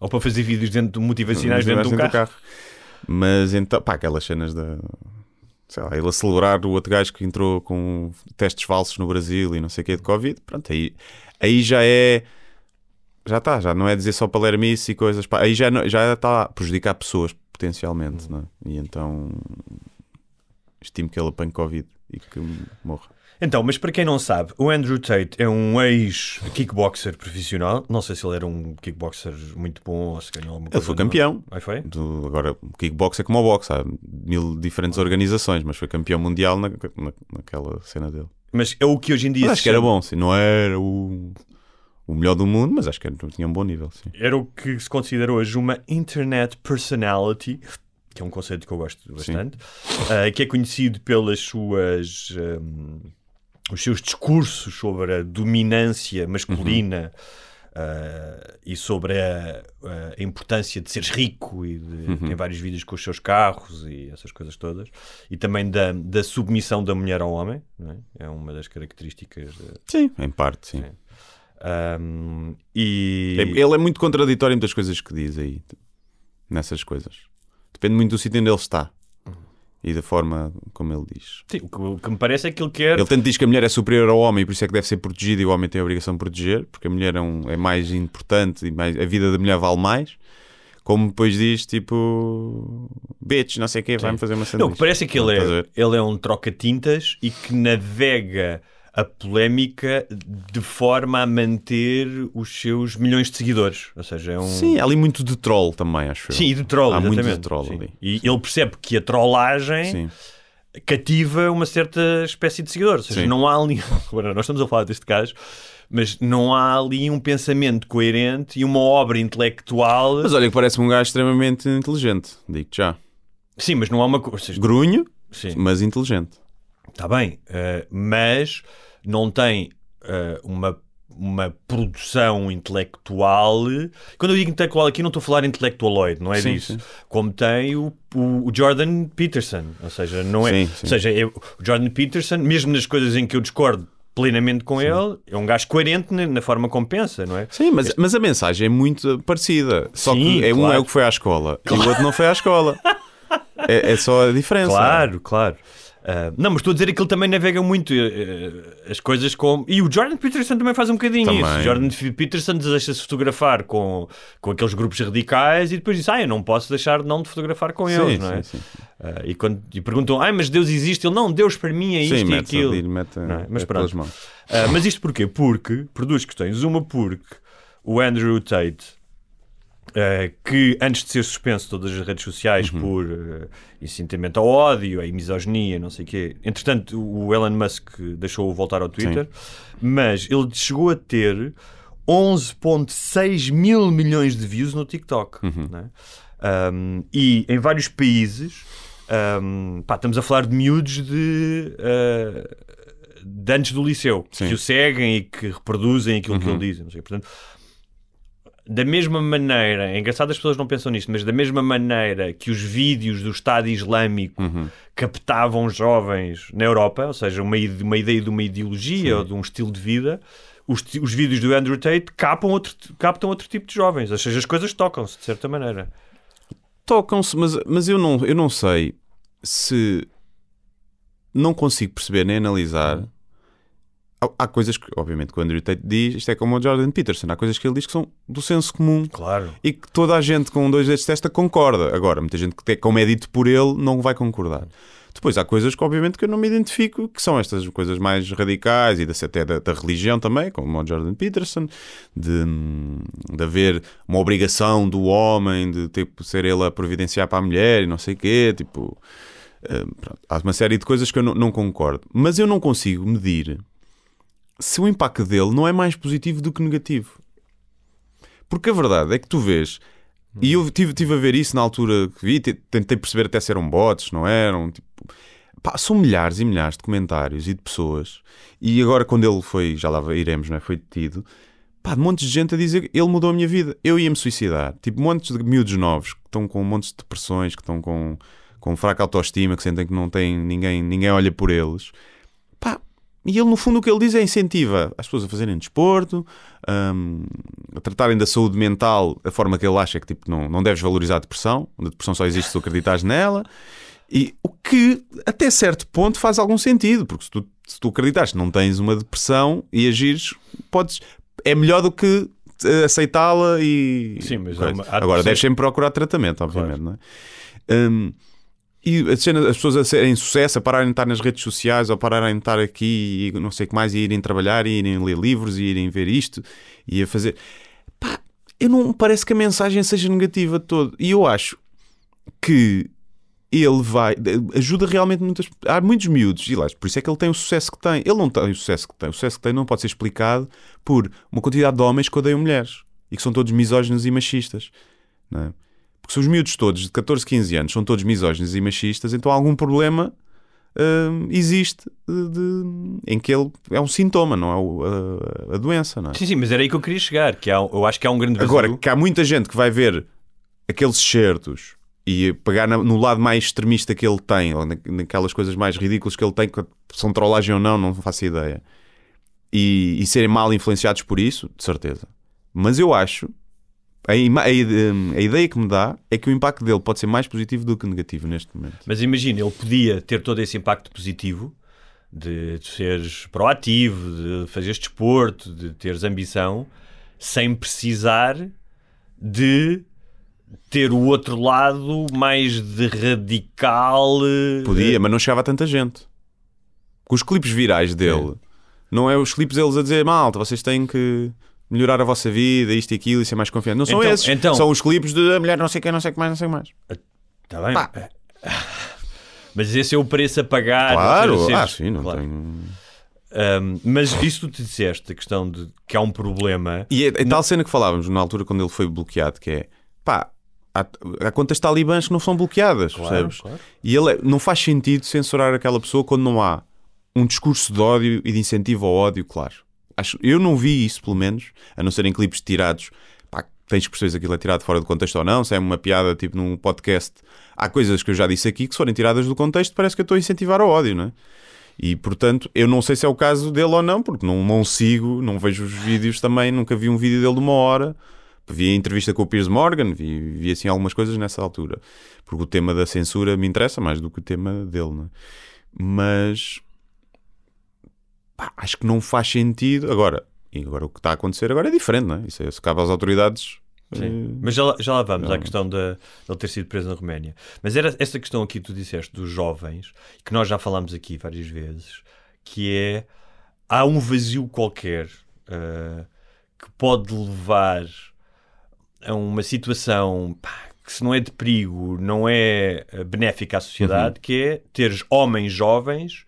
Ou para fazer vídeos dentro, motivacionais dentro de um do carro. Mas então, pá, aquelas cenas da. Sei lá, ele a celebrar o outro gajo que entrou com testes falsos no Brasil e não sei o que de Covid, pronto, aí, aí já é. Já está, já não é dizer só palermice e coisas, pá, aí já não- já está a prejudicar pessoas potencialmente, é? E então estimo que ele apanhe Covid e que morra. Então, mas para quem não sabe, o Andrew Tate é um ex-kickboxer profissional. Não sei se ele era um kickboxer muito bom ou se ganhou alguma Ele coisa. foi não. campeão. Aí foi? Do- agora, o kickbox é como o boxe, há mil diferentes organizações, mas foi campeão mundial na, na- naquela cena dele. Mas é o que hoje em dia Mas se acho que era bom, sim. Não era o, o melhor do mundo, mas acho que tinha um bom nível, sim. Era o que se considera hoje uma Internet Personality, que é um conceito que eu gosto bastante, ah, que é conhecido pelas suas. ahm, os seus discursos sobre a dominância masculina ah, e sobre a, a importância de seres rico e de, tem vários vídeos com os seus carros e essas coisas todas e também da, da submissão da mulher ao homem é? é uma das características de- Sim, em parte, sim. Ahm, e É- Ele é muito contraditório em muitas coisas que diz aí, nessas coisas. Depende muito do sítio onde ele está e da forma como ele diz. Sim, o, que, o que me parece é que ele quer. Ele tanto diz que a mulher é superior ao homem e por isso é que deve ser protegida e o homem tem a obrigação de proteger, porque a mulher é, um- é mais importante e mais, a vida da mulher vale mais. Como depois diz, tipo, bitch, não sei o quê, vai-me fazer uma Não, sanduíche. o que parece é que ele é, ele é um troca-tintas e que navega a polémica de forma a manter os seus milhões de seguidores. Ou seja, é um. Sim, há ali muito de troll também, acho eu. Sim, e de troll, Há muito exatamente. de troll Sim. ali. E ele percebe que a trollagem Sim. cativa uma certa espécie de seguidor. Ou seja, Sim. não há ali. Agora, nós estamos a falar deste caso, mas não há ali um pensamento coerente e uma obra intelectual. Mas olha que parece-me um gajo extremamente inteligente, digo-te já. Sim, mas não há uma coisa. Grunho, Sim. mas inteligente. Está bem, eh, mas não tem eh, uma, uma produção intelectual. Quando eu digo intelectual aqui, não estou a falar intelectualoide, não é Sim, disso. sim. Como tem o, o- Jordan Peterson. Ou seja, não é. Sim, Ou seja, é- o Jordan Peterson, mesmo nas coisas em que eu discordo plenamente com ele, é um gajo coerente na, na forma como pensa, não é? Sim, mas, mas a mensagem é muito parecida. Só que é um claro. é o que foi à escola e o outro não foi à escola. É, é só a diferença. Claro, claro. Ah, não, mas estou a dizer que ele também navega muito eh, as coisas com. E o Jordan Peterson também faz um bocadinho Também. isso. O Jordan Peterson deixa-se fotografar com, com aqueles grupos radicais e depois diz: Ah, eu não posso deixar de não de fotografar com Sim, eles, não é? sim, sim. Ah, e, quando, e perguntam: Ah, mas Deus existe? Ele não, Deus para mim é isto Sim, e aquilo. ali, mete é? Mas pronto. Ah, mas isto porquê? Porque, por duas questões. Uma, porque o Andrew Tate, ah, que antes de ser suspenso de todas as redes sociais Uhum. por uh, incitamento ao ódio, a misoginia, não sei o quê, entretanto o Elon Musk deixou-o voltar ao Twitter, mas ele chegou a ter 11,6 mil milhões de views no TikTok. Uhum. né? Um, e em vários países, um, pá, estamos a falar de miúdos de. uh, de antes do liceu, Sim. que o seguem e que reproduzem aquilo que Uhum. ele diz. Não sei. Portanto, da mesma maneira, é engraçado as pessoas não pensam nisto, mas da mesma maneira que os vídeos do Estado Islâmico Uhum. captavam jovens na Europa, ou seja, uma, uma ideia de uma ideologia ou de um estilo de vida, os, os vídeos do Andrew Tate capam outro, captam outro tipo de jovens, ou seja, as coisas tocam-se de certa maneira. Tocam-se, mas, mas eu, não, eu não sei se não consigo perceber nem analisar há- coisas que, obviamente, que o Andrew Tate diz, isto é como o Jordan Peterson, há coisas que ele diz que são do senso comum Claro. e que toda a gente com dois dedos de testa concorda. Agora, muita gente que, te- como é dito por ele, não vai concordar. Depois há coisas que, obviamente, que eu não me identifico, que são estas coisas mais radicais e da- até da, da religião também, como o Jordan Peterson, de, de haver uma obrigação do homem de tipo, ser ele a providenciar para a mulher e não sei o quê. Tipo, pronto. há uma série de coisas que eu não, não concordo. Mas eu não consigo medir se o impacto dele não é mais positivo do que negativo. Porque a verdade é que tu vês, e eu tive, tive a ver isso na altura que vi, te- tentei perceber até se eram bots, não eram. Tipo, pá, são milhares e milhares de comentários e de pessoas. E agora, quando ele foi, já lá iremos, não é? Foi detido, pá, de montes de gente a dizer ele mudou a minha vida, eu ia me suicidar. Tipo, montes de miúdos novos que estão com montes de depressões, que estão com, com fraca autoestima, que sentem que não têm ninguém, ninguém olha por eles. Pá, e ele, no fundo, o que ele diz é incentiva as pessoas a fazerem desporto, hum, a tratarem da saúde mental da forma que ele acha que tipo, não, não deves valorizar a depressão. A depressão só existe se tu acreditares nela. E o que, até certo ponto, faz algum sentido, porque se tu, se tu acreditas que não tens uma depressão e agires, podes. É melhor do que eh, aceitá-la e. Sim, mas há uma- há Agora, deves sempre procurar tratamento, obviamente, não é? Hum, e a cena, as pessoas a serem sucesso, a pararem de estar nas redes sociais, ou pararem de estar aqui e não sei o que mais, e irem trabalhar, e irem ler livros, e irem ver isto, e a fazer. Pá, eu não parece que a mensagem seja negativa de todo. E eu acho que ele vai. ajuda realmente muitas. Há muitos miúdos, e lá, por isso é que ele tem o sucesso que tem. Ele não tem o sucesso que tem. O sucesso que tem não pode ser explicado por uma quantidade de homens que odeiam mulheres e que são todos misóginos e machistas. Não é? Porque se os miúdos todos de 14, 15 anos são todos misóginos e machistas, então algum problema hum, existe de- de- em que ele é um sintoma, não é o- a, a doença, não é? Sim, sim, mas era aí que eu queria chegar. Que há, eu acho que há um grande vazio. Agora, que há muita gente que vai ver aqueles certos e pegar na- no lado mais extremista que ele tem, ou na- naquelas coisas mais ridículas que ele tem, que são trollagem ou não, não faço ideia, e, e serem mal influenciados por isso, de certeza. Mas eu acho, a, a a ideia que me dá é que o impacto dele pode ser mais positivo do que negativo neste momento. Mas imagina, ele podia ter todo esse impacto positivo de, de seres proativo, de fazeres desporto, de teres ambição, sem precisar de ter o outro lado mais de radical. eh, Podia, mas não chegava a tanta gente. Com os clipes virais dele, não é os clipes deles a dizer malta, vocês têm que melhorar a vossa vida, isto e aquilo e ser mais confiante. Não são Então- esses. então- São os clipes de a mulher não sei quem, não sei o que mais, não sei o que mais. Tá bem? Mas esse é o preço a pagar. Claro, ah, sim, não claro. tenho. Um, mas isso tu te disseste, a questão de que há um problema. E é, é tal cena que falávamos na altura quando ele foi bloqueado, que é pá, há, há contas talibãs que não são bloqueadas, percebes? claro. E ele é- não faz sentido censurar aquela pessoa quando não há um discurso de ódio e de incentivo ao ódio, claro. Acho, eu não vi isso, pelo menos, a não serem clipes tirados. Pá, tens que perceber se aquilo é tirado fora do contexto ou não, se é uma piada tipo num podcast. Há coisas que eu já disse aqui que se forem tiradas do contexto parece que eu estou a incentivar ao ódio, não é? E portanto, eu não sei se é o caso dele ou não, porque não, não sigo, não vejo os vídeos também, nunca vi um vídeo dele de uma hora. Vi a entrevista com o Piers Morgan, vi, vi assim algumas coisas nessa altura, porque o tema da censura me interessa mais do que o tema dele, não é? Mas pá, acho que não faz sentido. Agora, e agora o que está a acontecer agora é diferente, não é? Isso é, se cabe às autoridades. Sim. eh, Mas já, lá- já lá vamos à não. questão de, de ele ter sido preso na Roménia. Mas era essa questão aqui que tu disseste dos jovens, que nós já falámos aqui várias vezes, que é há um vazio qualquer ah, que pode levar a uma situação pá, que se não é de perigo, não é ah, benéfica à sociedade, que é teres homens jovens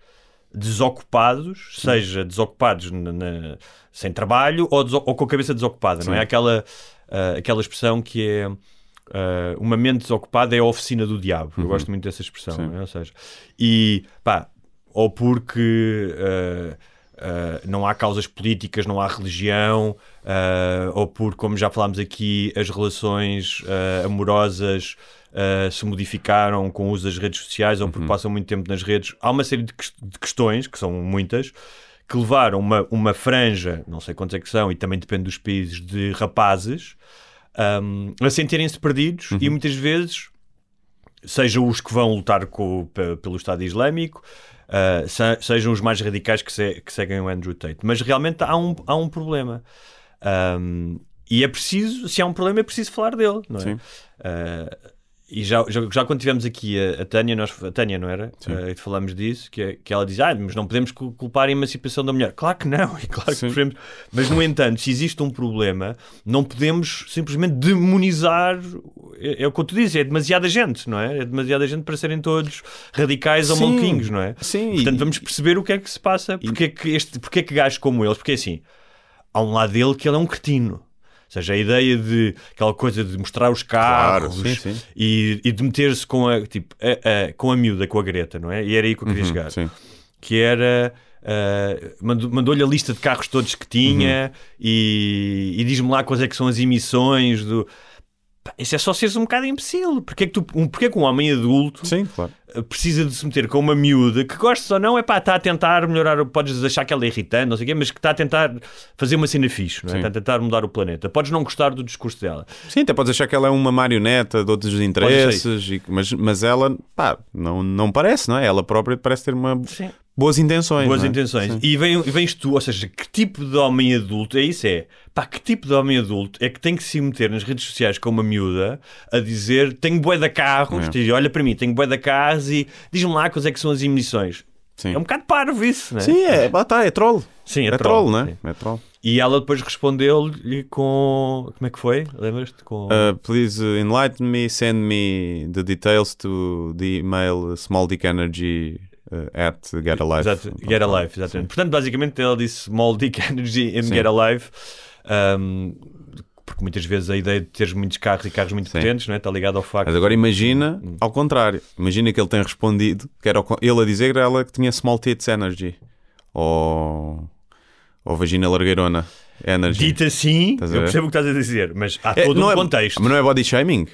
desocupados, seja desocupados na- na- sem trabalho ou, ou com a cabeça desocupada, não é? Sim. Aquela, ah, aquela expressão que é ah, uma mente desocupada é a oficina do diabo. Eu gosto muito dessa expressão, Sim. é? Ou seja, e pá, ou porque ah, não há causas políticas, não há religião, ou porque, como já falámos aqui, as relações amorosas ah, se modificaram com o uso das redes sociais ou porque passam muito tempo nas redes. Há uma série de, ques- de questões, que são muitas, que levaram uma, uma franja, não sei quantos é que são, e também depende dos países, de rapazes um, a sentirem-se perdidos e muitas vezes sejam os que vão lutar com- pe- pelo Estado Islâmico, uh, se- sejam os mais radicais que, se- que seguem o Andrew Tate. Mas realmente há um, há um problema. Um, e é preciso, se há um problema, é preciso falar dele, não é? Sim. Uh, e já, já, já quando tivemos aqui a, a Tânia, nós, a Tânia, não era? Uh, e falamos disso, que, é- que ela diz: Ah, mas não podemos cul- culpar a emancipação da mulher. Claro que não, e claro que Sim. podemos. Mas, no entanto, se existe um problema, não podemos simplesmente demonizar. É, é o que eu te disse, é demasiada gente, não é? É demasiada gente para serem todos radicais ou maluquinhos, não é? Sim, Portanto, vamos perceber o que é que se passa, porque é que, este, porque é que gajos como eles, porque assim, há um lado dele que ele é um cretino. Ou seja, a ideia de aquela coisa de mostrar os Claro, carros sim, sim. E, e de meter-se com a, tipo, a, a- com a miúda, com a Greta, não é? E era aí que eu queria chegar. Uhum, Sim. Que era. mandou- Mandou-lhe a lista de carros todos que tinha Uhum. e, e diz-me lá quais é que são as emissões do. Isso é só seres um bocado imbecil. Porquê é que, tu, um, porquê é que um homem adulto Sim, claro. uh, precisa de se meter com uma miúda que gostes ou não, é pá, está a tentar melhorar, podes achar que ela é irritante, não sei o quê, mas que está a tentar fazer uma cena fixe, não é? Sim. está a tentar mudar o planeta. Podes não gostar do discurso dela. Sim, até podes achar que ela é uma marioneta de outros interesses, e- mas, mas ela, pá, não, não parece, não é? Ela própria parece ter uma, Sim. Boas intenções. Boas é? intenções. Sim. E vem, vens tu, ou seja, que tipo de homem adulto, é isso é, pá, que tipo de homem adulto é que tem que se meter nas redes sociais com uma miúda a dizer, tenho bué de carros, É. olha para mim, tenho bué de carros e diz-me lá quais é que são as emissões. Sim. É um bocado parvo isso, não é? Sim, é, lá está, é troll. Sim, é É, troll, troll, né? É troll. E ela depois respondeu-lhe com. Como é que foi? Lembras-te? Com. Uh, please enlighten me, send me the details to the email smalldickenergy at Get Alive. Exato, Get Alive, exatamente. Portanto, basicamente ela disse Small Dick Energy and Sim. Get Alive. um, porque muitas vezes a ideia de teres muitos carros e carros muito Sim. potentes não é? está ligado ao facto. Mas agora imagina Hum. ao contrário. Imagina que ele tem respondido, que era ele a dizer ela que tinha small tits energy. Ou, ou vagina largueirona energy. Dito assim, eu percebo o que estás a dizer, mas há É, todo não um é- contexto. Mas não é body shaming?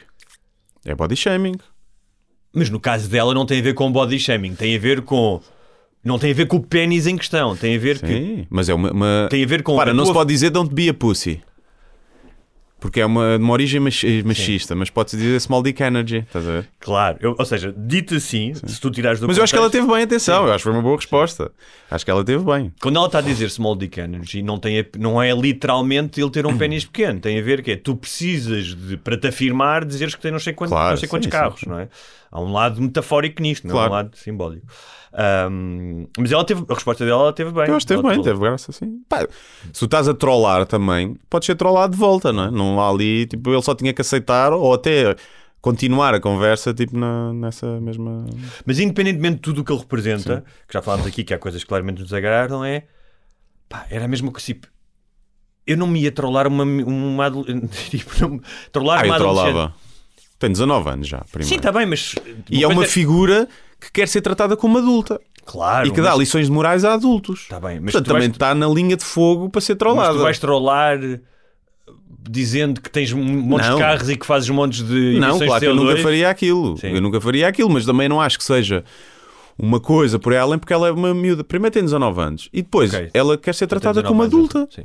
É body shaming. Mas no caso dela não tem a ver com body shaming, tem a ver com. Não tem a ver com o pênis em questão, tem a ver que. Sim, mas é uma. uma- Tem a ver com. Para, não tua- se pode dizer don't be a pussy. Porque é uma, uma origem machi- machista, mas pode-se dizer small dick energy. Estás a ver? Claro, eu- ou seja, dito assim, se tu tirares do Mas eu acho que ela contexto- teve bem, atenção. Eu acho que foi uma boa resposta. Acho que ela teve bem. Quando ela está a dizer small dick energy, não, tem a- não é literalmente ele ter um pênis pequeno. Tem a ver que é tu precisas de, para te afirmar, dizeres que tem não sei quantos, Claro, não sei quantos sim, carros, sim. não é? Há um lado metafórico nisto, não é? Claro. um lado simbólico. Ahm, mas ela teve, a resposta dela ela teve bem. Eu acho que teve bem, teve graça sim. Pá, se tu estás a trollar também, podes ser trollado de volta, não é? Não há ali, tipo, ele só tinha que aceitar ou até continuar a conversa, tipo, na, nessa mesma. Mas independentemente de tudo o que ele representa, que já falámos aqui que há coisas que claramente nos agradam, é pá, era mesmo que tipo. Eu não me ia trollar uma. uma tipo, não, trollar Ah, uma eu trollava. Tem 19 anos já, primeiro. Sim, está bem, mas. E é uma coisa- figura que quer ser tratada como adulta Claro. e que dá mas- lições de morais a adultos. Está bem, mas Portanto, também vais- está na linha de fogo para ser Mas trollada. tu vais trollar dizendo que tens um monte Não. de carros e que fazes montes de Não, claro de que eu CO2. nunca faria aquilo. Sim. Eu nunca faria aquilo, mas também não acho que seja uma coisa por ela, porque ela é uma miúda. Primeiro tem 19 anos e depois Ok. ela quer ser tratada 19 como adulta. Sim.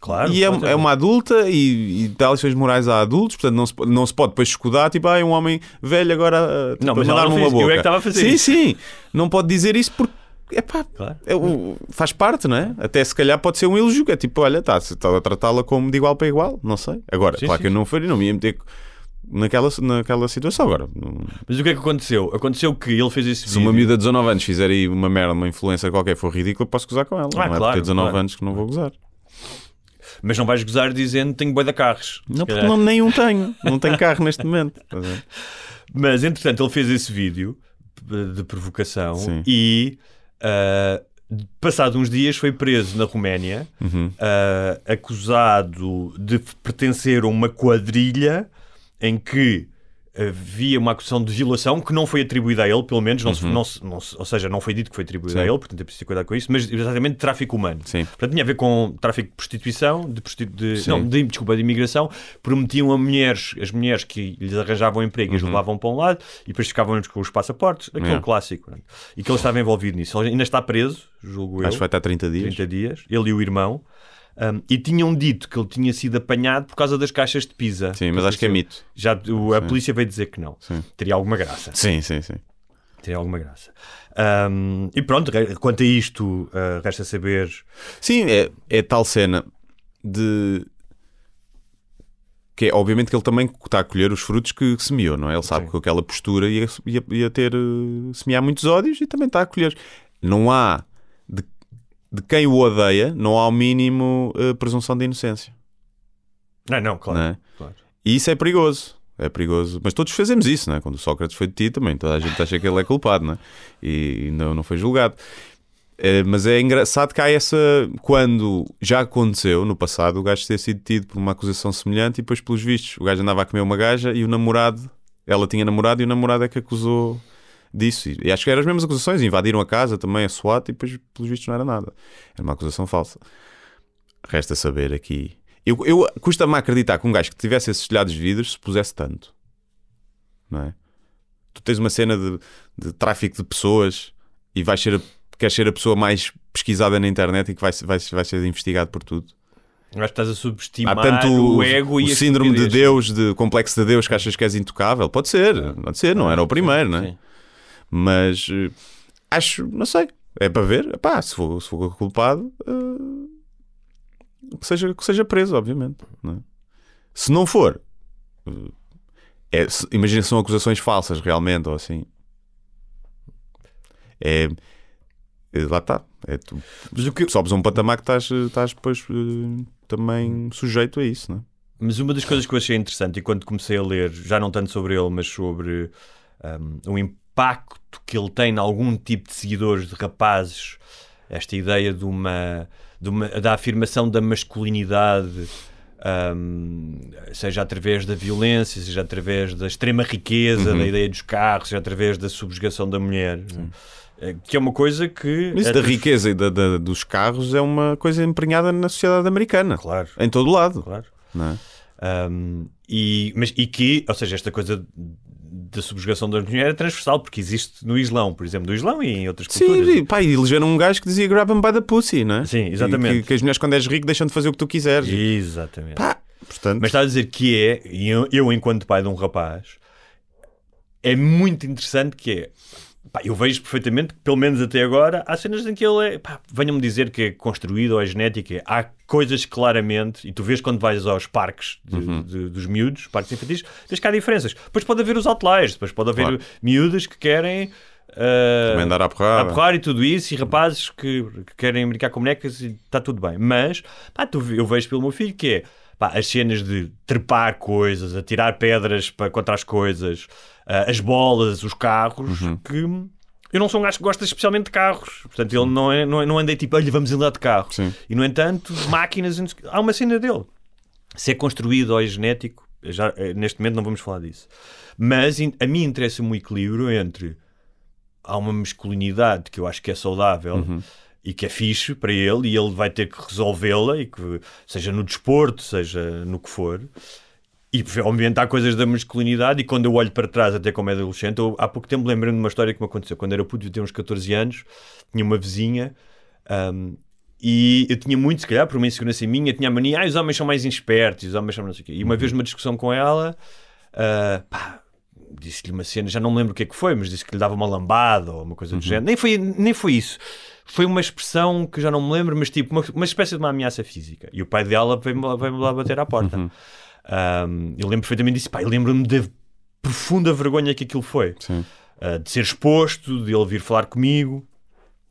Claro. E é, é uma adulta e, e dá lições morais a adultos, portanto não se, não se pode depois escudar, tipo, ah, é um homem velho agora uh, tipo, Não, mas mandar-me uma fez, eu boca. é que estava a fazer sim, isso. sim, não pode dizer isso porque epá, Claro. é o- faz parte, não é? Até se calhar pode ser um elogio, que é tipo, olha, está tá a tratá-la como de igual para igual, não sei. Agora, Sim, claro sim, que eu não faria, não me ia meter naquela, naquela situação agora. Mas o que é que aconteceu? Aconteceu que ele fez esse Se uma vídeo. miúda de 19 anos fizer aí uma merda, uma influência qualquer for ridícula, posso gozar com ela. Ah, não é claro, porque 19 claro. anos que não vou gozar. Mas não vais gozar dizendo tenho boi de carros. Não, porque não, nenhum tenho. Não tenho carro neste momento. Mas entretanto ele fez esse vídeo de provocação Sim. e ah, passado uns dias foi preso na Roménia Uhum. ah, acusado de pertencer a uma quadrilha em que havia uma acusação de violação que não foi atribuída a ele, pelo menos, não se- não se- não se- ou seja, não foi dito que foi atribuída Uhum. Sim. a ele, portanto é preciso ter cuidado com isso, mas exatamente tráfico humano. Sim. Portanto, tinha a ver com tráfico de prostituição, de, de- não, de, desculpa, de imigração. Prometiam a mulheres, as mulheres que lhes arranjavam emprego, Uhum. as levavam para um lado e depois ficavam-lhes com os passaportes, aquele Yeah. clássico. né? E que ele estava envolvido nisso. Ele ainda está preso, julgo eu. Acho que vai estar 30 dias. 30 dias, ele e o irmão. Um, e tinham dito que ele tinha sido apanhado por causa das caixas de pizza. Sim, mas acho que é mito. Já o- a polícia veio dizer que não. Sim. Teria alguma graça. Sim, sim, sim. Teria alguma graça. Um, e pronto, quanto a isto, uh, resta saber. Sim, é, é tal cena de. Que é, obviamente que ele também está a colher os frutos que semeou, não é? Ele sabe Sim. que aquela postura ia, ia, ia ter. eh, semear muitos ódios e também está a colher. Não há. De, quem o odeia, não há o mínimo eh, presunção de inocência. Não, não, claro. Não é? claro. E isso é perigoso. É perigoso. Mas todos fazemos isso, não é? Quando o Sócrates foi detido também, toda a gente acha que ele é culpado, não é? E não, não foi julgado. Eh, mas é engraçado que há essa. Quando já aconteceu no passado, o gajo ter sido detido por uma acusação semelhante e depois, pelos vistos, o gajo andava a comer uma gaja e o namorado, ela tinha namorado e o namorado é que acusou disso. E, acho que eram as mesmas acusações. Invadiram a casa também, a SWAT, e depois, pelos vistos, não era nada. Era uma acusação falsa. Resta saber aqui. Eu, eu custa-me acreditar que um gajo que tivesse esses telhados de vidros se pusesse tanto. Não é? Tu tens uma cena de, de tráfico de pessoas e vais ser a, queres ser a pessoa mais pesquisada na internet e que vai, vai, vai ser investigado por tudo. Acho que estás a Há subestimar tanto o, o, ego o e a síndrome de. Deus, de complexo de Deus que achas que és intocável. Pode ser, pode ser, não era o primeiro, não é? Sim. Mas eh, acho, não sei, é para ver. Pá, se for, se for culpado, eh, que, seja, que seja preso, obviamente. não é? Se não for, eh, é, se- imagina se são acusações falsas realmente ou assim. É. eh, Lá está. É, tu Mas o que, sobes um patamar que estás, estás depois eh, também sujeito a isso, não é? Mas uma das coisas que eu achei interessante, e quando comecei a ler, já não tanto sobre ele, mas sobre um, o impacto que ele tem em algum tipo de seguidores, de rapazes, esta ideia de uma, de uma da afirmação da masculinidade, um, seja através da violência, seja através da extrema riqueza, da ideia dos carros, seja através da subjugação da mulher. Eh, Que é uma coisa que. Isso da riqueza e da, da- dos carros é uma coisa emprenhada na sociedade americana. Claro, Em todo lado. claro. É? Um, e, mas, e que, ou seja, esta coisa da subjugação da mulher é transversal, porque existe no Islão, por exemplo, no Islão e em outras culturas. Sim, pá, e elegeram um gajo que dizia grab him by the pussy, não é? Sim, exatamente. Que, que as mulheres, quando és rico, deixam de fazer o que tu quiseres. Exatamente. Pá, portanto, Mas está a dizer que é, e eu, eu, enquanto pai de um rapaz, é muito interessante que é. Pá, eu vejo perfeitamente que, pelo menos até agora, há cenas em que ele é. Venham-me dizer que é construído ou é genética. Há coisas claramente, e tu vês quando vais aos parques de- Uhum. de- dos miúdos, parques infantis, vês que há diferenças. Depois pode haver os outliers, depois pode haver Claro. miúdas que querem. ah, também andar à porrada. a porrar e tudo isso, e rapazes que, que querem brincar com bonecas e está tudo bem. Mas pá, tu, eu vejo pelo meu filho que é pá, as cenas de trepar coisas, atirar pedras para, contra as coisas, ah, as bolas, os carros, Uhum. que eu não sou um gajo que gosta especialmente de carros. Portanto, ele não, é, não, é, não andei tipo, olha, vamos andar de carro. Sim. E no entanto, máquinas, há uma cena dele. Se é construído ou é genético, já, eh, neste momento não vamos falar disso. Mas a mim interessa-me o equilíbrio entre há uma masculinidade que eu acho que é saudável e que é fixe para ele e ele vai ter que resolvê-la e que seja no desporto, seja no que for. E obviamente há coisas da masculinidade e quando eu olho para trás até como é adolescente, eu, há pouco tempo lembrei-me de uma história que me aconteceu. Quando era puto, eu tinha uns 14 anos, tinha uma vizinha um, e eu tinha muito, se calhar, por uma insegurança minha, tinha a mania, ah, os homens são mais espertos, os homens são não sei o quê. E uma vez numa discussão com ela, ah, pá, disse-lhe uma cena, já não me lembro o que é que foi, mas disse que lhe dava uma lambada ou uma coisa do género. Nem foi, nem foi isso. Foi uma expressão que já não me lembro, mas tipo, uma, uma espécie de uma ameaça física. E o pai dela veio-me lá, veio lá bater à porta. Um, eu lembro perfeitamente disso. Eu lembro-me da profunda vergonha que aquilo foi. Sim. Uh, de ser exposto, de ele vir falar comigo.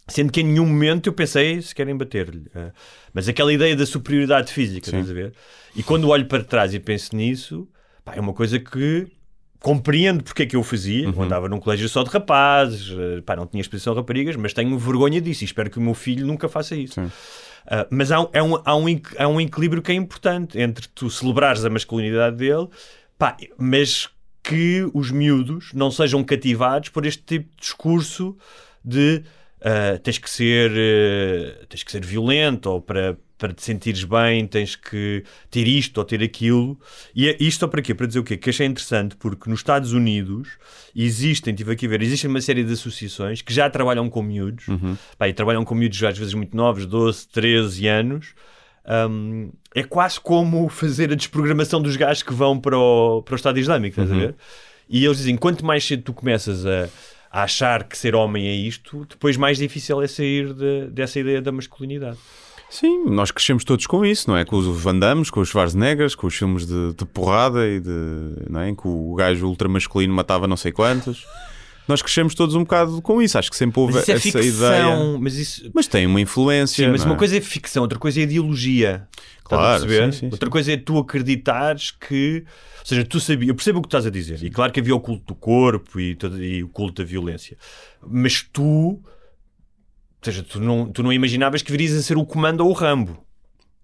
Sendo que em nenhum momento eu pensei se querem bater-lhe. Uh, mas aquela ideia da superioridade física, estás a ver? E quando olho para trás e penso nisso, pá, é uma coisa que compreendo porque é que eu fazia. Eu andava num colégio só de rapazes, uh, pá, não tinha exposição a raparigas, mas tenho vergonha disso e espero que o meu filho nunca faça isso. Uh, mas há, um- é um, há, um, há um equilíbrio que é importante entre tu celebrares a masculinidade dele, pá, mas que os miúdos não sejam cativados por este tipo de discurso de uh, tens que ser uh, tens que ser violento ou para para te sentires bem tens que ter isto ou ter aquilo e é isto para quê? Para dizer o quê? Que achei interessante porque nos Estados Unidos existem, tive aqui a ver, existem uma série de associações que já trabalham com miúdos Pá, e trabalham com miúdos às vezes muito novos, 12, 13 anos hum, é quase como fazer a desprogramação dos gajos que vão para o, para o Estado Islâmico, estás a ver? E eles dizem, quanto mais cedo tu começas a, a achar que ser homem é isto, depois mais difícil é sair de- dessa ideia da masculinidade. Sim, nós crescemos todos com isso, não é? Com os Van Dammes, com os Schwarzeneggers, com os filmes de, de porrada e de. Não é? Que o gajo ultramasculino matava não sei quantos. Nós crescemos todos um bocado com isso. Acho que sempre houve é essa ficção, ideia. mas isso... Mas tem uma influência. Sim, mas uma é? coisa é ficção, outra coisa é ideologia. Claro, sim, sim, outra coisa é tu acreditares que. Ou seja, tu sabias. Eu percebo o que estás a dizer. E claro que havia o culto do corpo e, todo- e o culto da violência. Mas tu. Ou seja, tu não, tu não imaginavas que virias a ser o comando ou o Rambo.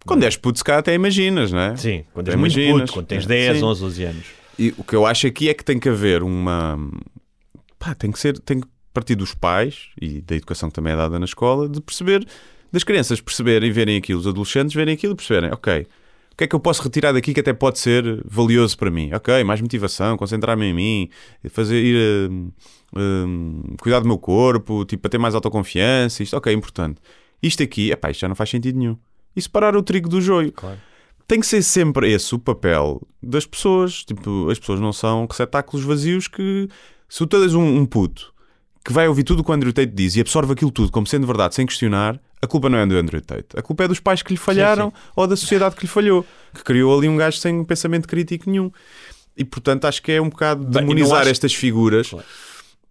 Quando és puto, se calhar até imaginas, não é? Sim, quando és muito imaginas. puto, quando tens É, 10, sim. 11, 12 anos. E o que eu acho aqui é que tem que haver uma. Pá, tem que ser. Tem que partir dos pais e da educação que também é dada na escola, de perceber, das crianças perceberem e verem aquilo, os adolescentes verem aquilo e perceberem, ok, o que é que eu posso retirar daqui que até pode ser valioso para mim? Ok, mais motivação, concentrar-me em mim, fazer ir. hum, hum, cuidar do meu corpo, tipo, para ter mais autoconfiança, isto, ok, importante. Isto aqui, epá, isto já não faz sentido nenhum. E separar o trigo do joio Claro. tem que ser sempre esse o papel das pessoas. Tipo, as pessoas não são receptáculos vazios que. Se tu tens um, um puto que vai ouvir tudo o que o Andrew Tate diz e absorve aquilo tudo como sendo verdade, sem questionar, a culpa não é do Andrew Tate. A culpa é dos pais que lhe falharam ou da sociedade que lhe falhou, que criou ali um gajo sem um pensamento crítico nenhum. E portanto acho que é um bocado demonizar acho- estas figuras, por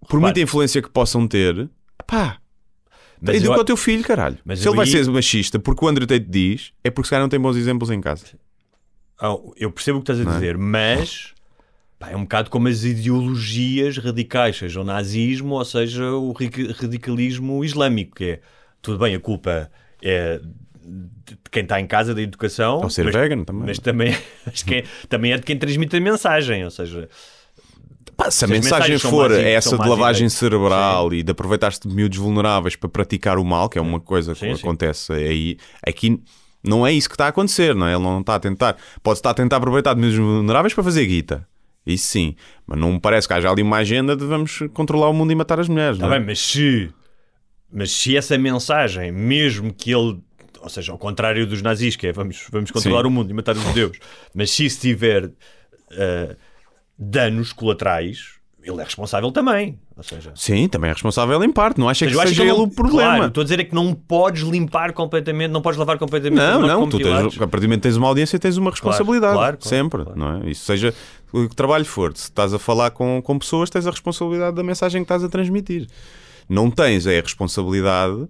Repare. muita influência que possam ter. Pá, Mas educa eu- o teu filho, caralho. Mas Se ele vai aí- ser machista porque o Andrew Tate diz, é porque se calhar não tem bons exemplos em casa. Ah, eu percebo o que estás a é? dizer, mas pá, é um bocado como as ideologias radicais, seja o nazismo ou seja o radicalismo islâmico, que é tudo bem, a culpa é de quem está em casa da educação, Ou ser mas, vegan também. mas também, mas quem- também é de quem transmite a mensagem, ou seja, Pá, se a Se mensagem for mais- essa de lavagem cerebral e de aproveitar-se de miúdos vulneráveis para praticar o mal, que é uma coisa que Sim, sim. acontece aí, aqui não é isso que está a acontecer, não é? Ele não está a tentar. Pode estar a tentar aproveitar de miúdos vulneráveis para fazer guita. Isso sim, mas não me parece que haja ali uma agenda de vamos controlar o mundo e matar as mulheres. Está não é? bem, mas se, mas se essa mensagem, mesmo que ele, ou seja, ao contrário dos nazis, que é vamos, vamos controlar Sim. o mundo e matar os judeus, mas se isso tiver ah, danos colaterais, ele é responsável também. Ou seja, Sim, também é responsável em parte. Não acha que seja que ele não- o problema. Claro, estou a dizer é que não podes limpar completamente, não podes lavar completamente Não, não, tu tens, a partir do momento que tens uma audiência, tens uma responsabilidade. claro, claro, sempre, não é? Isso seja o que trabalho for. Se estás a falar com, com pessoas, tens a responsabilidade da mensagem que estás a transmitir. Não tens é a responsabilidade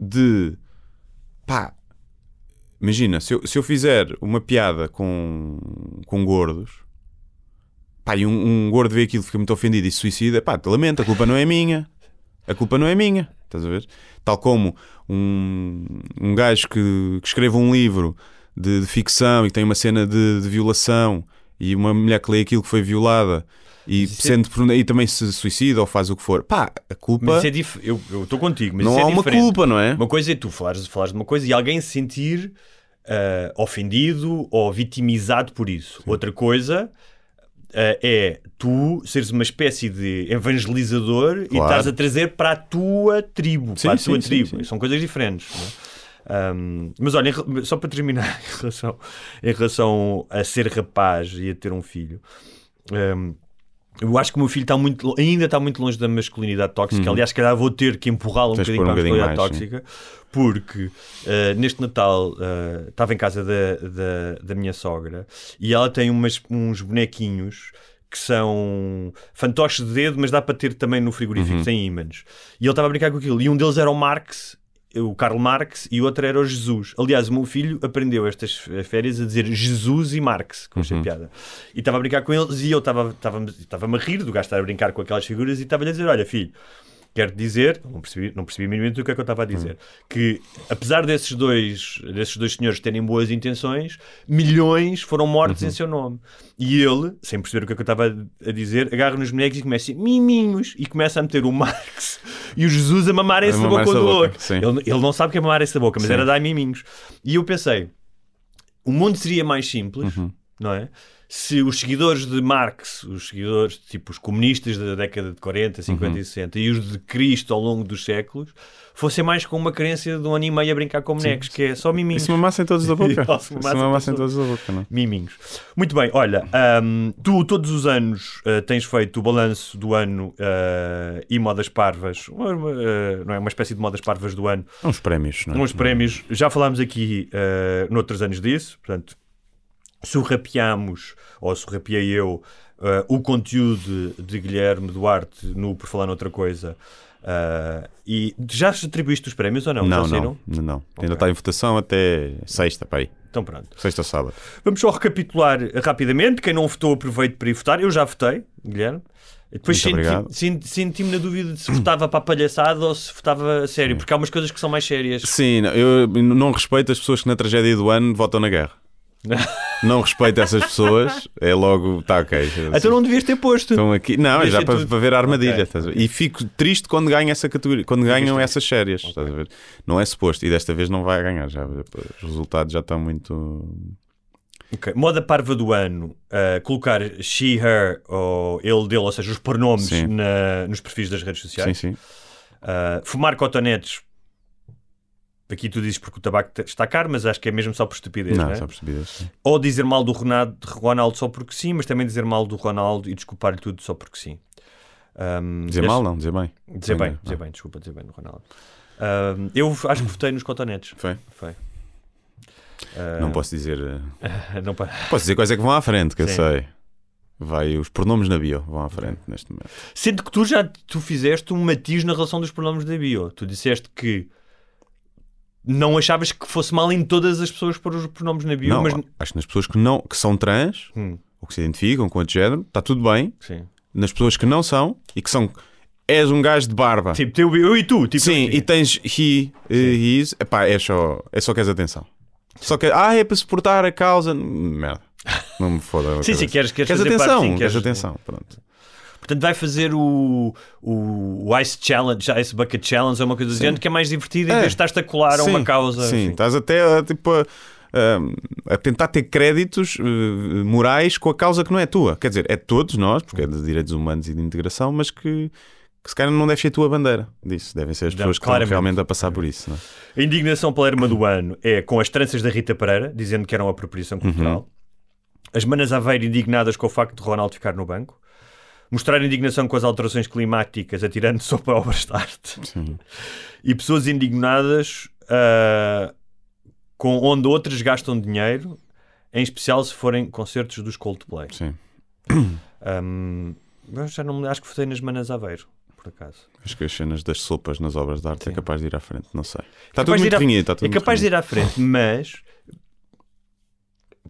de pá. Imagina, se eu, se eu fizer uma piada com, com gordos, pá, e um, um gordo vê aquilo, fica muito ofendido e se suicida, pá, te lamento, a culpa não é minha. A culpa não é minha, estás a ver? Tal como um, um gajo que, que escreve um livro de, de ficção e tem uma cena de, de violação e uma mulher que lê aquilo que foi violada e, isso é- sente e também se suicida ou faz o que for, pá, a culpa Mas é dif... Eu estou contigo, mas não isso é há uma diferente. culpa, não é? Uma coisa é tu falares, falares de uma coisa e alguém se sentir ah, ofendido ou vitimizado por isso. Outra coisa ah, é tu seres uma espécie de evangelizador e Claro. estás a trazer para a tua tribo. Sim, para a sim, tua sim, tribo. sim. São coisas diferentes. não é? Ahm, mas olha, só para terminar em relação, em relação a ser rapaz e a ter um filho. ahm, eu acho que o meu filho está muito, ainda está muito longe da masculinidade tóxica. Aliás, se calhar vou ter que empurrá-lo um bocadinho um para a masculinidade mais, tóxica, porque ah, neste Natal ah, estava em casa da, da, da minha sogra e ela tem umas, uns bonequinhos que são fantoches de dedo, mas dá para ter também no frigorífico, Uhum. sem ímãs. E ele estava a brincar com aquilo. E um deles era o Marx, o Karl Marx, e o outro era o Jesus. Aliás, o meu filho aprendeu estas férias a dizer Jesus e Marx, com Uhum. esta piada. E estava a brincar com eles e eu estava- estava-me estava-me a rir do gajo estar a brincar com aquelas figuras e estava-lhe a dizer: Olha, filho. Quero dizer, não percebi, não percebi minimamente o que é que eu estava a dizer, que apesar desses dois, desses dois senhores terem boas intenções, milhões foram mortos em seu nome. E ele, sem perceber o que é que eu estava a dizer, agarra nos bonecos e começa a dizer, miminhos e começa a meter o Marx e o Jesus a mamarem-se A da boca do outro. Ele, ele não sabe o que é mamarem-se da boca, mas Sim. era dar miminhos. E eu pensei, o mundo seria mais simples, Uhum. não é? Se os seguidores de Marx, os seguidores, tipo os comunistas da década de 40, 50 Uhum. e 60 e os de Cristo ao longo dos séculos fossem mais com uma crença de um anime aí a brincar com bonecos, que é só miminhos. Isso me mamassem todos da boca. Isso me mamassem todos da boca, não? Miminhos. Muito bem, olha, ahm, tu todos os anos ah, tens feito o balanço do ano ah, e modas parvas, uma- ah, não é? Uma espécie de modas parvas do ano, Uns prémios, não é? uns prémios. Já falámos aqui uh, noutros anos disso, portanto, surrapeámos, ou surrapeei eu, uh, o conteúdo de, Guilherme Duarte no Por Falar Noutra Coisa. Uh, e já atribuíste os prémios ou não? Não, já saíram? não, não, não. Ok. Ainda está em votação até sexta, aí. Então pronto. Sexta ou sábado. Vamos só recapitular rapidamente. Quem não votou, aproveite para ir votar. Eu já votei, Guilherme. Depois Muito senti- senti-me na dúvida de se votava para a palhaçada ou se votava a sério, porque há umas coisas que são mais sérias. Sim, não, eu não respeito as pessoas que na tragédia do ano votam na guerra. Não respeito essas pessoas, é logo, está ok. Então não devias ter posto. Estão aqui. Não, é já para, tudo. para ver a armadilha. Ok. estás a? E fico triste quando ganham essa categoria, quando ganham triste. essas séries. ver? Não é suposto. E desta vez não vai ganhar. Já, os resultados já estão muito. Ok. Moda parva do ano, uh, colocar she, her ou ele, dele, ou seja, os pronomes Sim. na- nos perfis das redes Sim, sociais. sim. Uh, fumar cotonetes, aqui tu dizes porque o tabaco está caro, mas acho que é mesmo só por estupidez. Não, não é? só percebidas. sim. Ou dizer mal do Ronaldo, Ronaldo só porque sim, mas também dizer mal do Ronaldo e desculpar-lhe tudo só porque sim. Um, Dizer mal, não, dizer bem. Dizer bem, dizer bem, desculpa, dizer bem do Ronaldo. Um, eu acho que votei nos cotonetes. Foi. Foi. Uh, Não posso dizer. eh, não pa- Posso dizer quais é que vão à frente, que eu Sim. sei. Vai, os pronomes na bio vão à frente neste momento. Sendo que tu já tu fizeste um matiz na relação dos pronomes da bio. Tu disseste que não achavas que fosse mal em todas as pessoas pôr os pronomes na bio, não, mas. acho que nas pessoas que, não, que são trans Hum, ou que se identificam com outro género, está tudo bem. sim. Nas pessoas que não são e que são. És um gajo de barba. Tipo, teu, eu e tu. Tipo, Sim, eu e tens he, his, epá, é só, é só queres atenção. Só que, ah, é para suportar a causa. Merda. Não me foda. Sim, sim, queres, queres, Queres atenção, parte, sim, queres atenção. Pronto. Portanto, vai fazer o, o, Ice Challenge, Ice Bucket Challenge, ou uma coisa do género, que é mais divertido em É. vez de estás-te a colar a uma Sim, causa. Sim, enfim. estás até a, tipo, a, a- a tentar ter créditos eh, morais com a causa que não é tua. Quer dizer, é de todos nós, porque é de direitos humanos e de integração, mas que, que se calhar não deve ser a tua bandeira disso. Devem ser as Não, pessoas que estão realmente a passar por isso. é? A indignação pela Irmã do Ano é com as tranças da Rita Pereira, dizendo que eram apropriação cultural. Uhum. As manas Aveiro indignadas com o facto de Ronaldo ficar no banco. Mostrar indignação com as alterações climáticas, atirando sopa a obras de arte. E pessoas indignadas ah, com onde outras gastam dinheiro, em especial se forem concertos dos Coldplay. Sim. Eu já não acho que votei nas manas Aveiro, por acaso. Acho que as cenas das sopas nas obras de arte Sim. é capaz de ir à frente, não sei. Está capaz tudo muito renhido. Está tudo É capaz de ir à frente, mas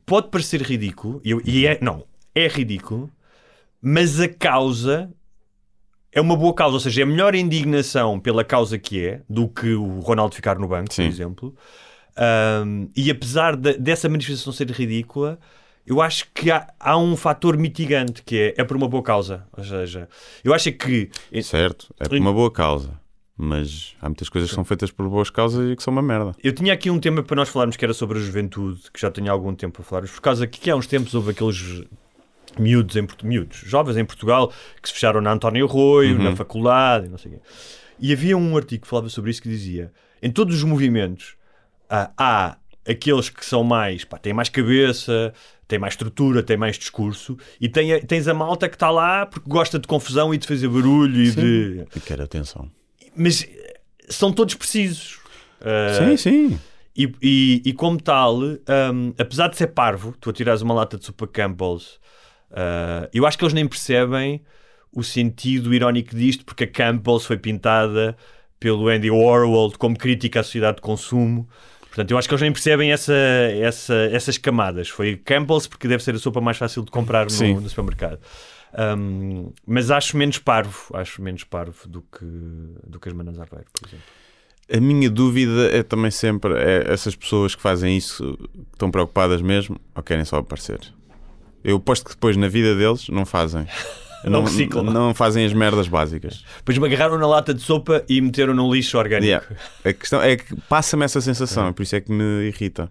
pode parecer ridículo, e, eu- e é, não, é ridículo, mas a causa é uma boa causa, ou seja, é melhor a indignação pela causa que é do que o Ronaldo ficar no banco, Sim. por exemplo. Ahm, e apesar de- dessa manifestação ser ridícula, eu acho que há, há um fator mitigante que é, é por uma boa causa. Ou seja, eu acho que Certo, é por uma boa causa. Mas há muitas coisas que são feitas por boas causas e que são uma merda. Eu tinha aqui um tema para nós falarmos que era sobre a juventude, que já tenho algum tempo a falar, por causa que, que há uns tempos houve aqueles miúdos, em, miúdos, jovens em Portugal, que se fecharam na António Arroio, Uhum. na faculdade, e não sei o quê. E havia um artigo que falava sobre isso que dizia: em todos os movimentos ah, há aqueles que são mais, pá, têm mais cabeça, têm mais estrutura, têm mais discurso, e tem tens a malta que está lá porque gosta de confusão e de fazer barulho e de. E quero atenção. Mas eh, são todos precisos. Ah, sim, sim. e, e, e como tal, hum, apesar de ser parvo, tu atirares uma lata de sopa Campbell's, ah, eu acho que eles nem percebem o sentido irónico disto, porque a Campbell's foi pintada pelo Andy Warhol como crítica à sociedade de consumo. Portanto, eu acho que eles nem percebem essa, essa, essas camadas. Foi Campbell's porque deve ser a sopa mais fácil de comprar no, no supermercado. Hum, mas acho menos parvo, acho menos parvo do que, do que as manas Aveiro, por exemplo. A minha dúvida é também sempre é essas pessoas que fazem isso estão preocupadas mesmo ou querem só aparecer. Eu aposto que depois na vida deles não fazem. Não reciclam. não fazem as merdas básicas. Depois me agarraram na lata de sopa e meteram no lixo orgânico. Yeah. A questão é que passa-me essa sensação, e por isso é que me irrita.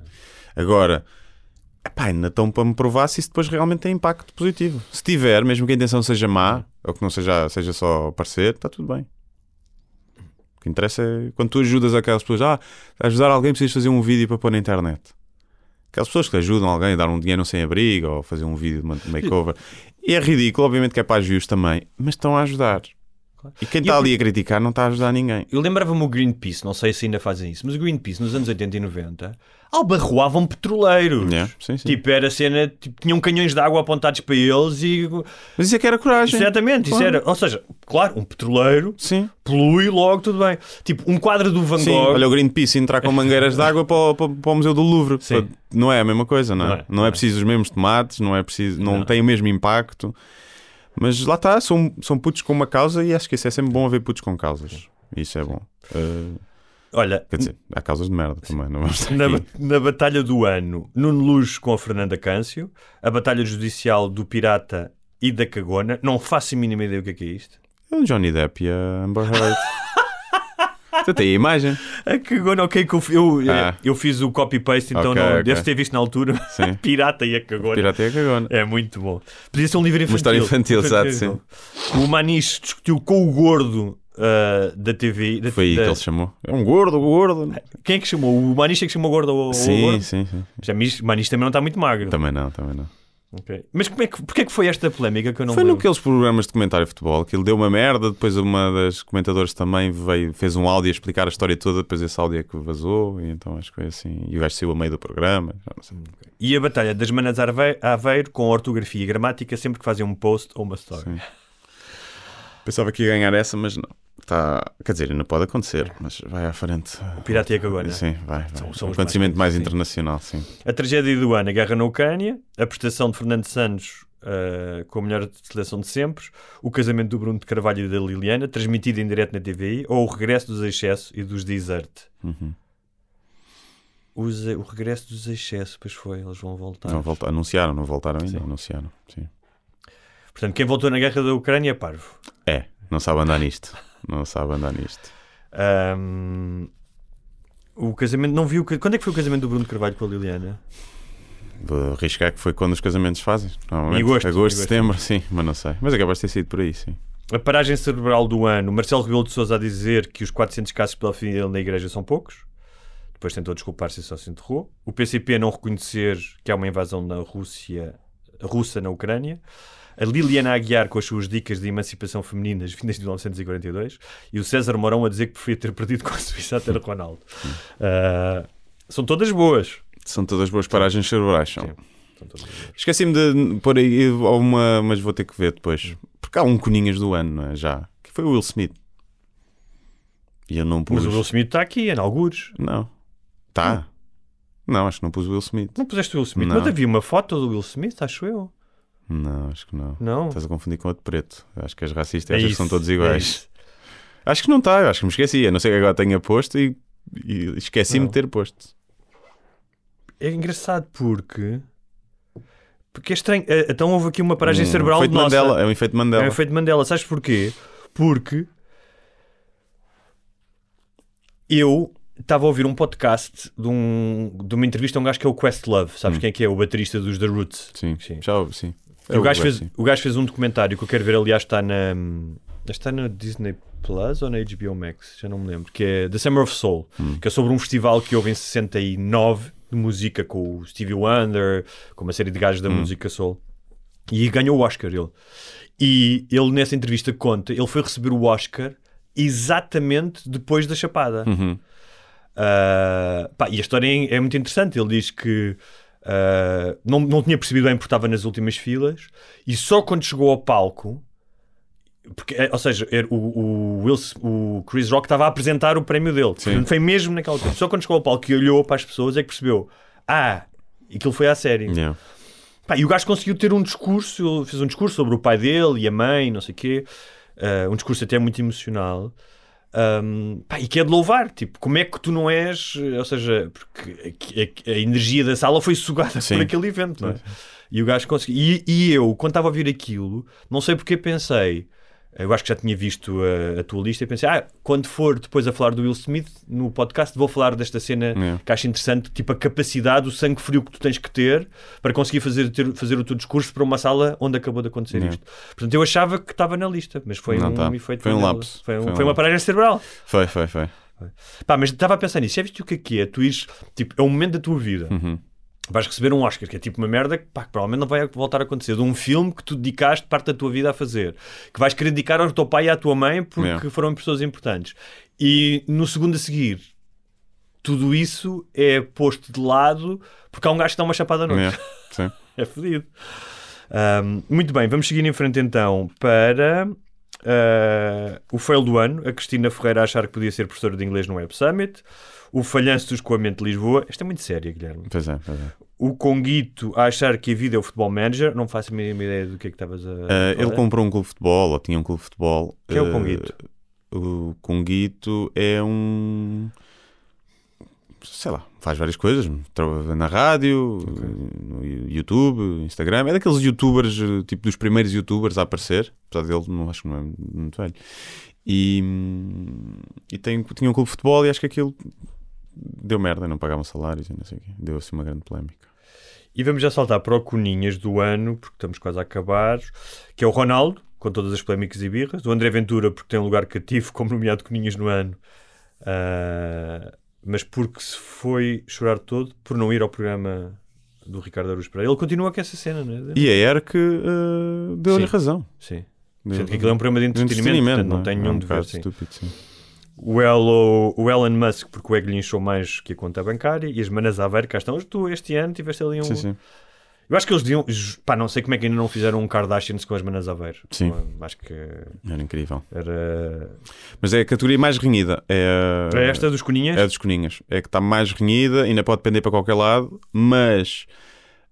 Agora, Epá, ainda estão para me provar se isso depois realmente tem impacto positivo. Se tiver, mesmo que a intenção seja má, ou que não seja, seja só parecer, está tudo bem. O que interessa é quando tu ajudas aquelas pessoas, ah, ajudar alguém precisas fazer um vídeo para pôr na internet. Aquelas pessoas que ajudam alguém a dar um dinheiro sem abrigo ou fazer um vídeo de makeover. E é ridículo, obviamente que é para views também, mas estão a ajudar. E quem está eu- ali a criticar não está a ajudar ninguém. Eu lembrava-me o Greenpeace, não sei se ainda fazem isso, mas o Greenpeace nos anos 80 e 90 albarroavam petroleiros. Yeah, sim, sim. Tipo, era cena, tipo, tinham canhões de água apontados para eles e. Mas isso é que era coragem. Exatamente, isso Claro. era. Ou seja, claro, um petroleiro Sim. polui logo, tudo bem. Tipo, um quadro do Van Sim, Gogh. olha o Greenpeace entrar com mangueiras de água para, o- para, para o Museu do Louvre. Sim. Para- Não é a mesma coisa, não é? Não Não é, é, não é. preciso os mesmos tomates, não é preciso, não, Não. tem o mesmo impacto. Mas lá está, são, são putos com uma causa e acho que isso é sempre bom haver putos com causas. Isso é bom. Uh, Olha, quer dizer, há causas de merda também, não vamos na, na Batalha do Ano, Nuno Luz com a Fernanda Câncio, a Batalha Judicial do Pirata e da Cagona. Não faço a mínima ideia o que é que é isto. É o Johnny Depp e a Amber Heard. Você tem a imagem? A Cagona, ok, que eu, eu, Ah. eu fiz o copy-paste, então Ok, não, ok. deves ter visto na altura. Sim. Pirata e a Cagona. Pirata e a cagona. É muito bom. Podia ser um livro infantil. história infantil, exato, sim. O Maniche discutiu com o gordo ah, da TV. Da, Foi aí da- que ele chamou. É um gordo, gordo. Quem é que chamou? O Maniche é que chamou gordo ao, ao Sim, gordo? sim, sim. Já, Maniche também não está muito magro. Também não, também não. Ok. Mas como é que, porquê é que foi esta polémica que eu não Foi lembro? naqueles programas de comentário de futebol que ele deu uma merda, depois uma das comentadoras também veio, fez um áudio a explicar a história toda, depois esse áudio é que vazou, e então acho que foi assim. E o gajo saiu a meio do programa. sei. E a batalha das manas Arve- Aveiro com ortografia e gramática sempre que fazem um post ou uma story. Sim. Pensava que ia ganhar essa, mas não. Tá... Quer dizer, ainda pode acontecer, mas vai à frente. O Pirata e a Cagona. Sim, vai. vai. São- são um acontecimento mais mais, conhecidos, sim. internacional, sim. A tragédia do ano, a guerra na Ucrânia, a prestação de Fernando Santos ah, com a melhor seleção de sempre, o casamento do Bruno de Carvalho e da Liliana, transmitido em direto na TVI, ou o regresso dos excessos e dos desert. Uhum. Os- o regresso dos excessos, pois foi, eles vão voltar. Não volta... Anunciaram, não voltaram ainda? Sim. Anunciaram, sim. Portanto, quem voltou na guerra da Ucrânia é parvo. É, não sabe andar nisto. Não sabe andar nisto. Ahm, o casamento, não viu. Quando é que foi o casamento do Bruno Carvalho com a Liliana? Vou arriscar que foi quando os casamentos fazem. Em agosto, agosto, setembro, sim, mas não sei. Mas capaz de ter sido por aí, sim. A paragem cerebral do ano, Marcelo Rebelo de Sousa a dizer que os 400 casos pela família na igreja são poucos. Depois tentou desculpar-se e só se enterrou. O PCP não reconhecer que há uma invasão na Rússia, russa na Ucrânia. A Liliana Aguiar com as suas dicas de emancipação femininas vindas de 1942. E o César Mourão a dizer que preferia ter perdido com a Suíça a ter Ronaldo. Ah, são todas boas. São todas boas paragens cerebrais. São. Esqueci-me de pôr aí uma, mas vou ter que ver depois. Porque há um Coninhas do ano, não é? Já. Que foi o Will Smith. E eu não pus. Mas o Will Smith está aqui, em algures. Não. Tá. Não, acho que não pus o Will Smith. Não puseste o Will Smith, Não. mas havia uma foto do Will Smith, acho eu. Não, acho que não. Não. Estás a confundir com outro preto. Acho que as racistas É isso, são todos é iguais. isso. acho que não está, acho que me esqueci. A não ser que agora tenha posto e, e esqueci-me de ter posto. É engraçado porque. Porque é estranho. Eh, Então houve aqui uma paragem Um cerebral nossa. Mandela, é um efeito Mandela. É um efeito Mandela. Sabes porquê? Porque eu estava a ouvir um podcast de, um, de uma entrevista a um gajo que é o Questlove. Sabes Hum. quem é que é? O baterista dos The Roots. Sim, Sim. já ouvi, sim. E o, gajo fez, o gajo fez um documentário que eu quero ver, aliás, está na. Está na Disney Plus ou na HBO Max? Já não me lembro. Que é The Summer of Soul. Hum. Que é sobre um festival que houve em 69 de música com o Stevie Wonder, com uma série de gajos da Hum. música soul. E ganhou o Oscar ele. E ele nessa entrevista conta, ele foi receber o Oscar exatamente depois da Chapada. Uhum. Uh, pá, e a história é, é muito interessante. Ele diz que uh, não, não tinha percebido bem porque estava nas últimas filas e só quando chegou ao palco. Porque, é, ou seja, era o, o, Will, o Chris Rock estava a apresentar o prémio dele. Sim. Foi mesmo naquela altura. Só quando chegou ao palco e olhou para as pessoas é que percebeu: Ah, aquilo foi à série. Yeah. Pá, e o gajo conseguiu ter um discurso, fez um discurso sobre o pai dele e a mãe, não sei o quê, uh, um discurso até muito emocional. Um, pá, e que é de louvar, tipo, como é que tu não és, eh, ou seja, porque a, a- a energia da sala foi sugada Sim. por aquele evento, não é? E o gajo conseguiu. E, e eu, quando estava a ouvir aquilo, não sei porque pensei, Eu acho que já tinha visto a, a tua lista e pensei, ah, quando for depois a falar do Will Smith no podcast, vou falar desta cena É. que acho interessante, tipo a capacidade, o sangue frio que tu tens que ter para conseguir fazer, ter- fazer o teu discurso para uma sala onde acabou de acontecer É. isto. Portanto, eu achava que estava na lista, mas foi Não um tá. efeito. Foi um lapso. Foi, um- Foi um foi uma paragem cerebral. Foi, foi, foi. Pá, mas estava a pensar nisso. Já viste o que é que é? Tu ires, tipo, é um momento da tua vida. Uhum. Vais receber um Oscar, que é tipo uma merda que, pá, que provavelmente não vai voltar a acontecer. De um filme que tu dedicaste parte da tua vida a fazer. Que vais querer dedicar ao teu pai e à tua mãe porque Yeah. foram pessoas importantes. E no segundo a seguir, tudo isso é posto de lado porque há um gajo que dá uma chapada à noite. É. É fodido. Ahm, muito bem, vamos seguir em frente então para ah, o fail do ano. A Cristina Ferreira achar que podia ser professora de inglês no Web Summit. O falhanço do escoamento de Lisboa. Esta é muito séria, Guilherme. Pois é, pois é. O Conguito a achar que a vida é o futebol manager. Não faço a mínima ideia do que é que estavas a. Eh, ele comprou um clube de futebol, ou tinha um clube de futebol. Que é o Eh, Conguito? O Conguito é um. Sei lá, faz várias coisas. Trabalha na rádio, no YouTube, Instagram. É daqueles youtubers, tipo dos primeiros youtubers a aparecer. Apesar dele, não acho que não é muito velho. E, hum, e tem, tinha um clube de futebol e acho que aquilo deu merda, não pagavam salários e não sei o quê. Deu assim uma grande polémica. E vamos já saltar para o Coninhas do ano, porque estamos quase a acabar, que é o Ronaldo, com todas as polémicas e birras. O André Ventura, porque tem um lugar cativo como nomeado Coninhas no ano. Ah, mas porque se foi chorar todo por não ir ao programa do Ricardo Aruz Pereira. Ele continua com essa cena, não é? E a ERC eh, deu-lhe Sim. razão. Sim. Deu- Sendo que aquilo é um programa de entretenimento, portanto, não é? tem É nenhum um dever, sim. estúpido, sim. O, Elo, o Elon Musk, porque o Ego lhe inchou mais que a conta bancária. E as manas Aveiro, cá estão. Tu, este ano, tiveste ali um... Sim, sim. Eu acho que eles deviam. Pá, não sei como é que ainda não fizeram um Kardashians com as manas Aveiro. Sim. Acho que Era incrível. era. Mas é a categoria mais renhida. É, É esta dos Coninhas? É a dos Coninhas. É que está mais renhida, ainda pode depender para qualquer lado, mas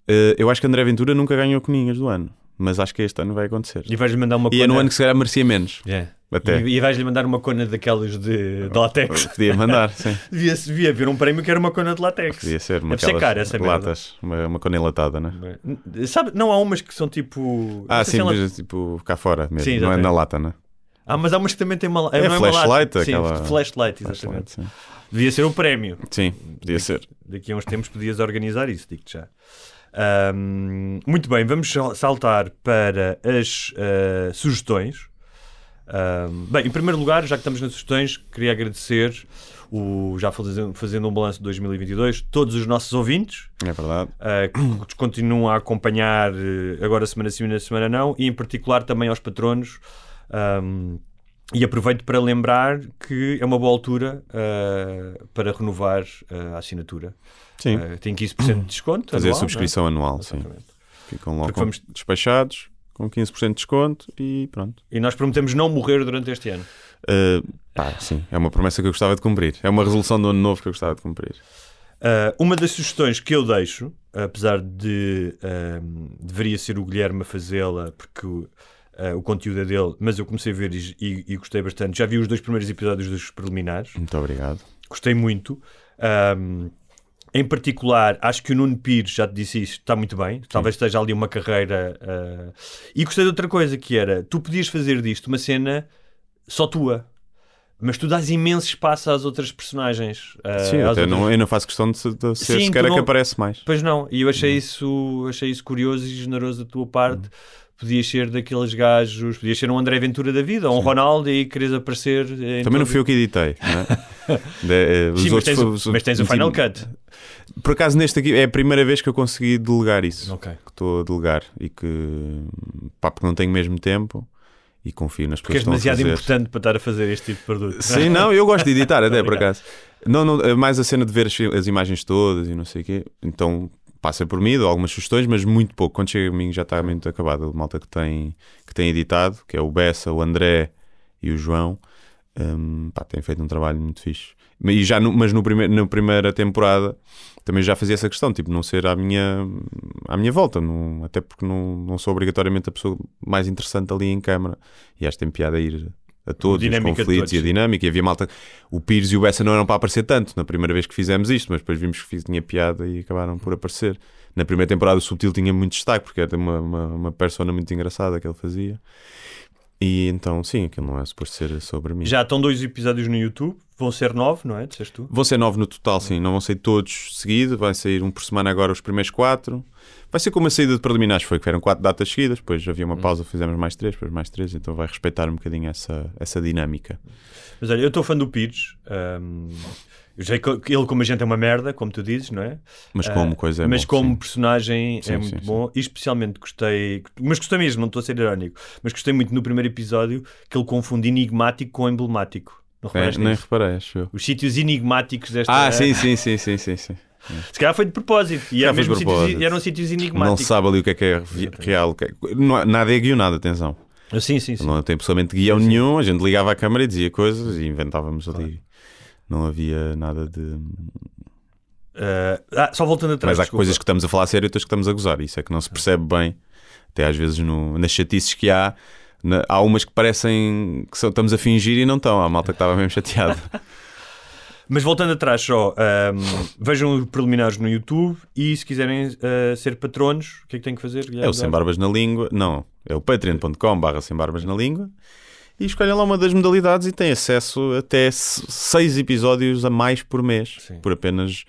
eh, eu acho que André Ventura nunca ganhou Coninhas do ano. Mas acho que este ano vai acontecer. E vais-lhe mandar uma E é no ano que se calhar merecia menos. É. Até. E, e vais-lhe mandar uma cona daquelas de, de látex. Podia mandar, sim. devia, devia haver um prémio que era uma cona de látex. Podia ser. Uma Deve ser cara essa merda. latas, uma, uma cona enlatada, né? Sabe, não há umas que são tipo. Ah, sim, se ela- mas tipo cá fora mesmo. Sim, não é na lata, né? Ah, mas há umas que também têm uma. É uma flashlight, lata. Sim, aquela- flashlight, exatamente. Sim. Devia ser o prémio. Sim, podia ser. Daqui a uns tempos podias organizar isso, digo-te já. Ahm, muito bem, vamos sal- saltar para as ah, sugestões. Bem, em primeiro lugar, já que estamos nas sugestões, queria agradecer, o, já fazendo, fazendo um balanço de 2022, todos os nossos ouvintes É verdade. ah, que continuam a acompanhar eh, agora semana sim, na semana não, e em particular também aos patronos. Ahm, e aproveito para lembrar que é uma boa altura ah, para renovar ah, a assinatura. Sim. Tem 15% de desconto. Fazer a anual, subscrição anual, não é? sim. Exatamente. Ficam logo vamos- despachados, com 15% de desconto e pronto. E nós prometemos não morrer durante este ano. Uh, pá, sim, é uma promessa que eu gostava de cumprir. É uma resolução do ano novo que eu gostava de cumprir. Ah, uma das sugestões que eu deixo, apesar de ahm, deveria ser o Guilherme a fazê-la, porque o- ah, o conteúdo é dele, mas eu comecei a ver e, e- e gostei bastante. Já vi os dois primeiros episódios dos preliminares. Muito obrigado. gostei muito. Ahm, em particular, acho que o Nuno Pires, já te disse isso, está muito bem. Talvez esteja ali uma carreira. ah, E gostei de outra coisa, que era, tu podias fazer disto uma cena só tua. Mas tu dás imenso espaço às outras personagens. ah, sim, até outras- não, eu não faço questão de, de ser Sim, sequer não- que aparece mais. Pois não, e eu achei isso, achei isso curioso e generoso da tua parte. Podias ser daqueles gajos, podias ser um André Ventura da vida, ou um Ronaldo e queres aparecer. Também não todo- fui eu que editei. não é? Eh, Sim, mas tens, o- mas tens o Final Cut. Por acaso, neste aqui é a primeira vez que eu consegui delegar isso. Ok. Que estou a delegar e que pá, porque não tenho mesmo tempo e confio nas Porque pessoas que estão a demasiado importante para estar a fazer este tipo de produto. Sim, não, eu gosto de editar até por acaso. Não, não, é mais a cena de ver as, as imagens todas e não sei o quê. Então passa por mim, dou algumas sugestões, mas muito pouco. Quando chega a mim já está muito acabado. A malta que tem, que tem editado, que é o Bessa, o André e o João, hum, pá, têm feito um trabalho muito fixe. E já no- mas no primeiro, na primeira temporada também já fazia essa questão, tipo, não ser à minha, à minha volta, não- até porque não, não sou obrigatoriamente a pessoa mais interessante ali em câmara. E acho que tem piada a ir a todos, os conflitos todos, e a dinâmica. E havia malta. O Pires e o Bessa não eram para aparecer tanto na primeira vez que fizemos isto, mas depois vimos que fiz- tinha piada e acabaram por aparecer. Na primeira temporada o Subtil tinha muito destaque, porque era uma, uma, uma persona muito engraçada que ele fazia. E então, sim, aquilo não é suposto ser sobre mim. Já estão dois episódios no YouTube, vão ser nove, não é? Disseste tu? Vão ser nove no total, sim. Não vão sair todos seguidos. Vai sair um por semana agora os primeiros quatro. Vai ser como a saída de preliminares foi, que eram quatro datas seguidas. Depois havia uma pausa, fizemos mais três, depois mais três. Então vai respeitar um bocadinho essa, essa dinâmica. Mas olha, eu estou fã do Pires. hum, que ele, como agente, é uma merda, como tu dizes, não é? Mas como Ah, coisa é Mas bom, como sim. personagem Sim, é sim, muito sim. bom. E especialmente gostei. Mas gostei mesmo, não estou a ser irónico. Mas gostei muito no primeiro episódio que ele confunde enigmático com emblemático. Não É, reparaste nem nisso? reparei, acho eu. Os sítios enigmáticos desta. Ah, sim, sim, sim, sim, sim, sim. Se calhar foi de propósito. E, era mesmo sítios, propósito. eram sítios Não enigmáticos. se sabe ali o que é que é real. que é- não nada é guionado, atenção. Ah, Sim, sim, sim. Não tem pessoalmente guião nenhum. A gente ligava à câmara e dizia coisas e inventávamos ali. Não havia nada de. Ah, ah, só voltando atrás. Mas há desculpa. coisas que estamos a falar a sério e outras que estamos a gozar. Isso é que não se percebe bem. Até às vezes no- nas chatices que há. na- há umas que parecem que só estamos a fingir e não estão. Há malta que estava mesmo chateada. Mas voltando atrás só, ahm, vejam os preliminares no YouTube e se quiserem ah, ser patronos, o que é que têm que fazer? É o Sem Barbas na Língua. Não, é o patreon.com barra Sem Barbas na Língua. E escolhem lá uma das modalidades e têm acesso até se- seis episódios a mais por mês. Sim. Por apenas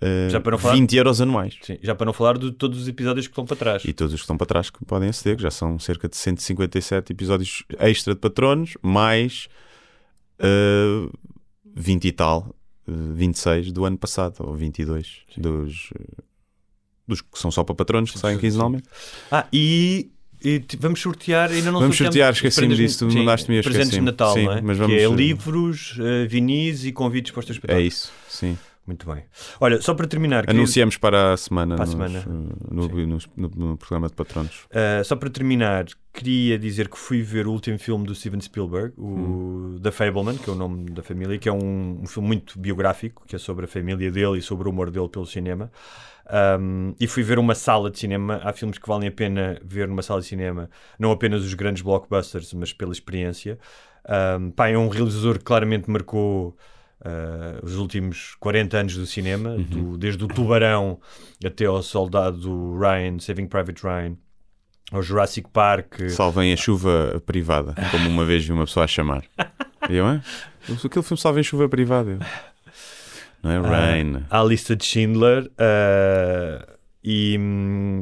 eh, Já para não falar- 20 euros anuais. Sim, já para não falar de todos os episódios que estão para trás. E todos os que estão para trás que podem aceder, que já são cerca de 157 episódios extra de patronos, mais eh, 20 e tal, eh, 26 do ano passado, ou 22 dos, eh, dos que são só para patronos, que saem quinzenalmente. Ah, e, e vamos sortear, ainda não Vamos sortear, esqueci-me disso, tu mandaste-me eu Presentes de. Natal, Sim, não é? mas Que vamos- é livros, eh, vinis e convites para os teus É isso, sim. Muito bem. Olha, só para terminar, queria- Anunciamos para a semana, Para a semana. eh, no, nos- no- no programa de patronos. Uh, só para terminar, queria dizer que fui ver o último filme do Steven Spielberg, o Hum. The Fableman, que é o nome da família, que é um, um filme muito biográfico, que é sobre a família dele e sobre o amor dele pelo cinema. Um, e fui ver uma sala de cinema. Há filmes que valem a pena ver numa sala de cinema, não apenas os grandes blockbusters, mas pela experiência. Um, pá, é um realizador que claramente marcou uh, os últimos 40 anos do cinema, do- desde o Tubarão até ao Soldado Ryan, Saving Private Ryan, ao Jurassic Park. Salvem a chuva privada, como uma vez vi uma pessoa a chamar. E eu, é? Aquele filme Salvem a chuva privada. Não é Rain. à lista de Schindler. uh, e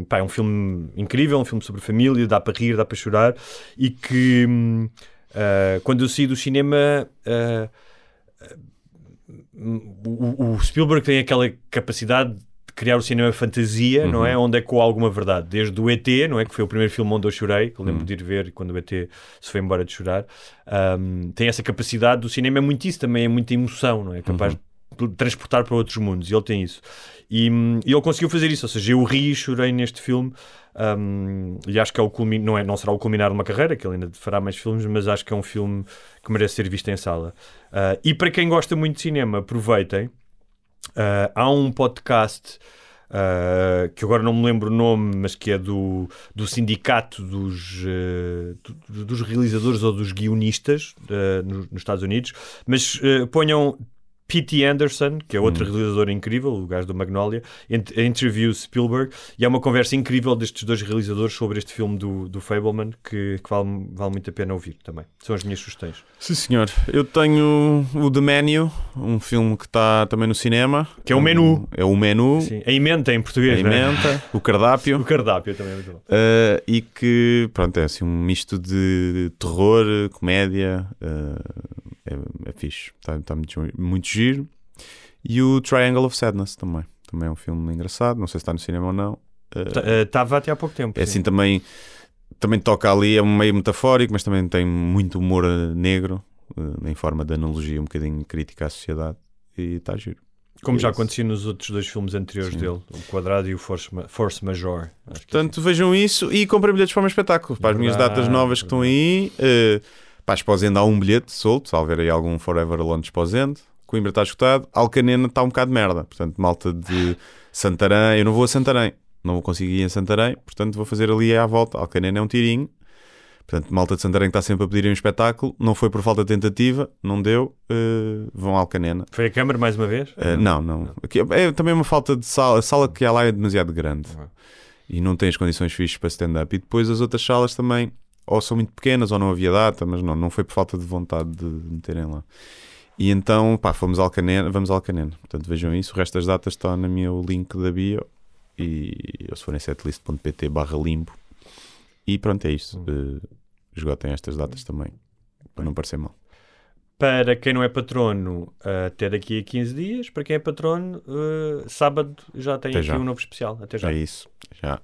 pá, é um filme incrível, um filme sobre família, dá para rir, dá para chorar. E que uh, quando eu saí do cinema. uh, o, o Spielberg tem aquela capacidade de criar o cinema fantasia, não é? Onde é com alguma verdade. Desde o ET, não é? Que foi o primeiro filme onde eu chorei, que eu lembro de ir ver quando o ET se foi embora de chorar. Um, tem essa capacidade. O cinema é muito isso também, é muita emoção, não é? Capaz de transportar para outros mundos. E ele tem isso. E, hum, e ele conseguiu fazer isso. Ou seja, eu ri e chorei neste filme. Um, e acho que é o culmin... não, é, não será o culminar de uma carreira, que ele ainda fará mais filmes, mas acho que é um filme que merece ser visto em sala. Uh, e para quem gosta muito de cinema, aproveitem. Uh, há um podcast uh, que agora não me lembro o nome, mas que é do, do sindicato dos, uh, do- dos realizadores ou dos guionistas uh, nos, nos Estados Unidos. Mas ponham P.T. Anderson, que é outro realizador incrível, o gajo do Magnolia, interview Spielberg, e é uma conversa incrível destes dois realizadores sobre este filme do, do Fableman, que, que vale, vale muito a pena ouvir também. São as minhas sugestões. Sim, senhor. Eu tenho o The Menu, um filme que está também no cinema. Que é o menu. É o menu, Sim, a emenda em português, a é? emenda, o cardápio. O cardápio também é muito bom. Uh, e que, pronto, é assim um misto de terror, comédia, uh, é, é fixe, está tá muito, muito giro. E o Triangle of Sadness também, também é um filme engraçado, não sei se está no cinema ou não. Uh, Estava até há pouco tempo. é sim. assim também, também toca ali, é um meio metafórico, mas também tem muito humor uh, negro, uh, em forma de analogia um bocadinho crítica à sociedade, e está giro. Como já Isso. acontecia nos outros dois filmes anteriores Sim. dele, o Quadrado e o Force, Force Major. Acho que Portanto, vejam isso e comprem bilhetes para o meu espetáculo. Para as minhas datas novas que estão aí. Uh, para a Esposende há um bilhete solto, se houver aí algum Forever Alone de Esposende. Coimbra está escutado. Alcanena está um bocado de merda. Portanto, malta de Santarém. Eu não vou a Santarém. Não vou conseguir ir a Santarém. Portanto, vou fazer ali à volta. Alcanena é um tirinho. Portanto, malta de Santarém que está sempre a pedir um espetáculo. Não foi por falta de tentativa. Não deu. uh, vão a Alcanena. Foi a câmara mais uma vez? Uh, não, não. Aqui é, é também uma falta de sala. A sala que há lá é demasiado grande. Uhum. E não tem as condições fixas para stand-up. E depois as outras salas também ou são muito pequenas ou não havia data, mas não, não foi por falta de vontade de meterem lá. E então, pá, fomos ao Alcanena, vamos ao Alcanena. Portanto, vejam isso. O resto das datas está no meu link da bio e ou se forem setlist.pt barra limbo. E pronto, é isto. Uh, esgotem estas datas também, para não parecer mal. Para quem não é patrono, até daqui a 15 dias. Para quem é patrono, uh, sábado já tem Até aqui já. um novo especial. Até já. É isso. Já.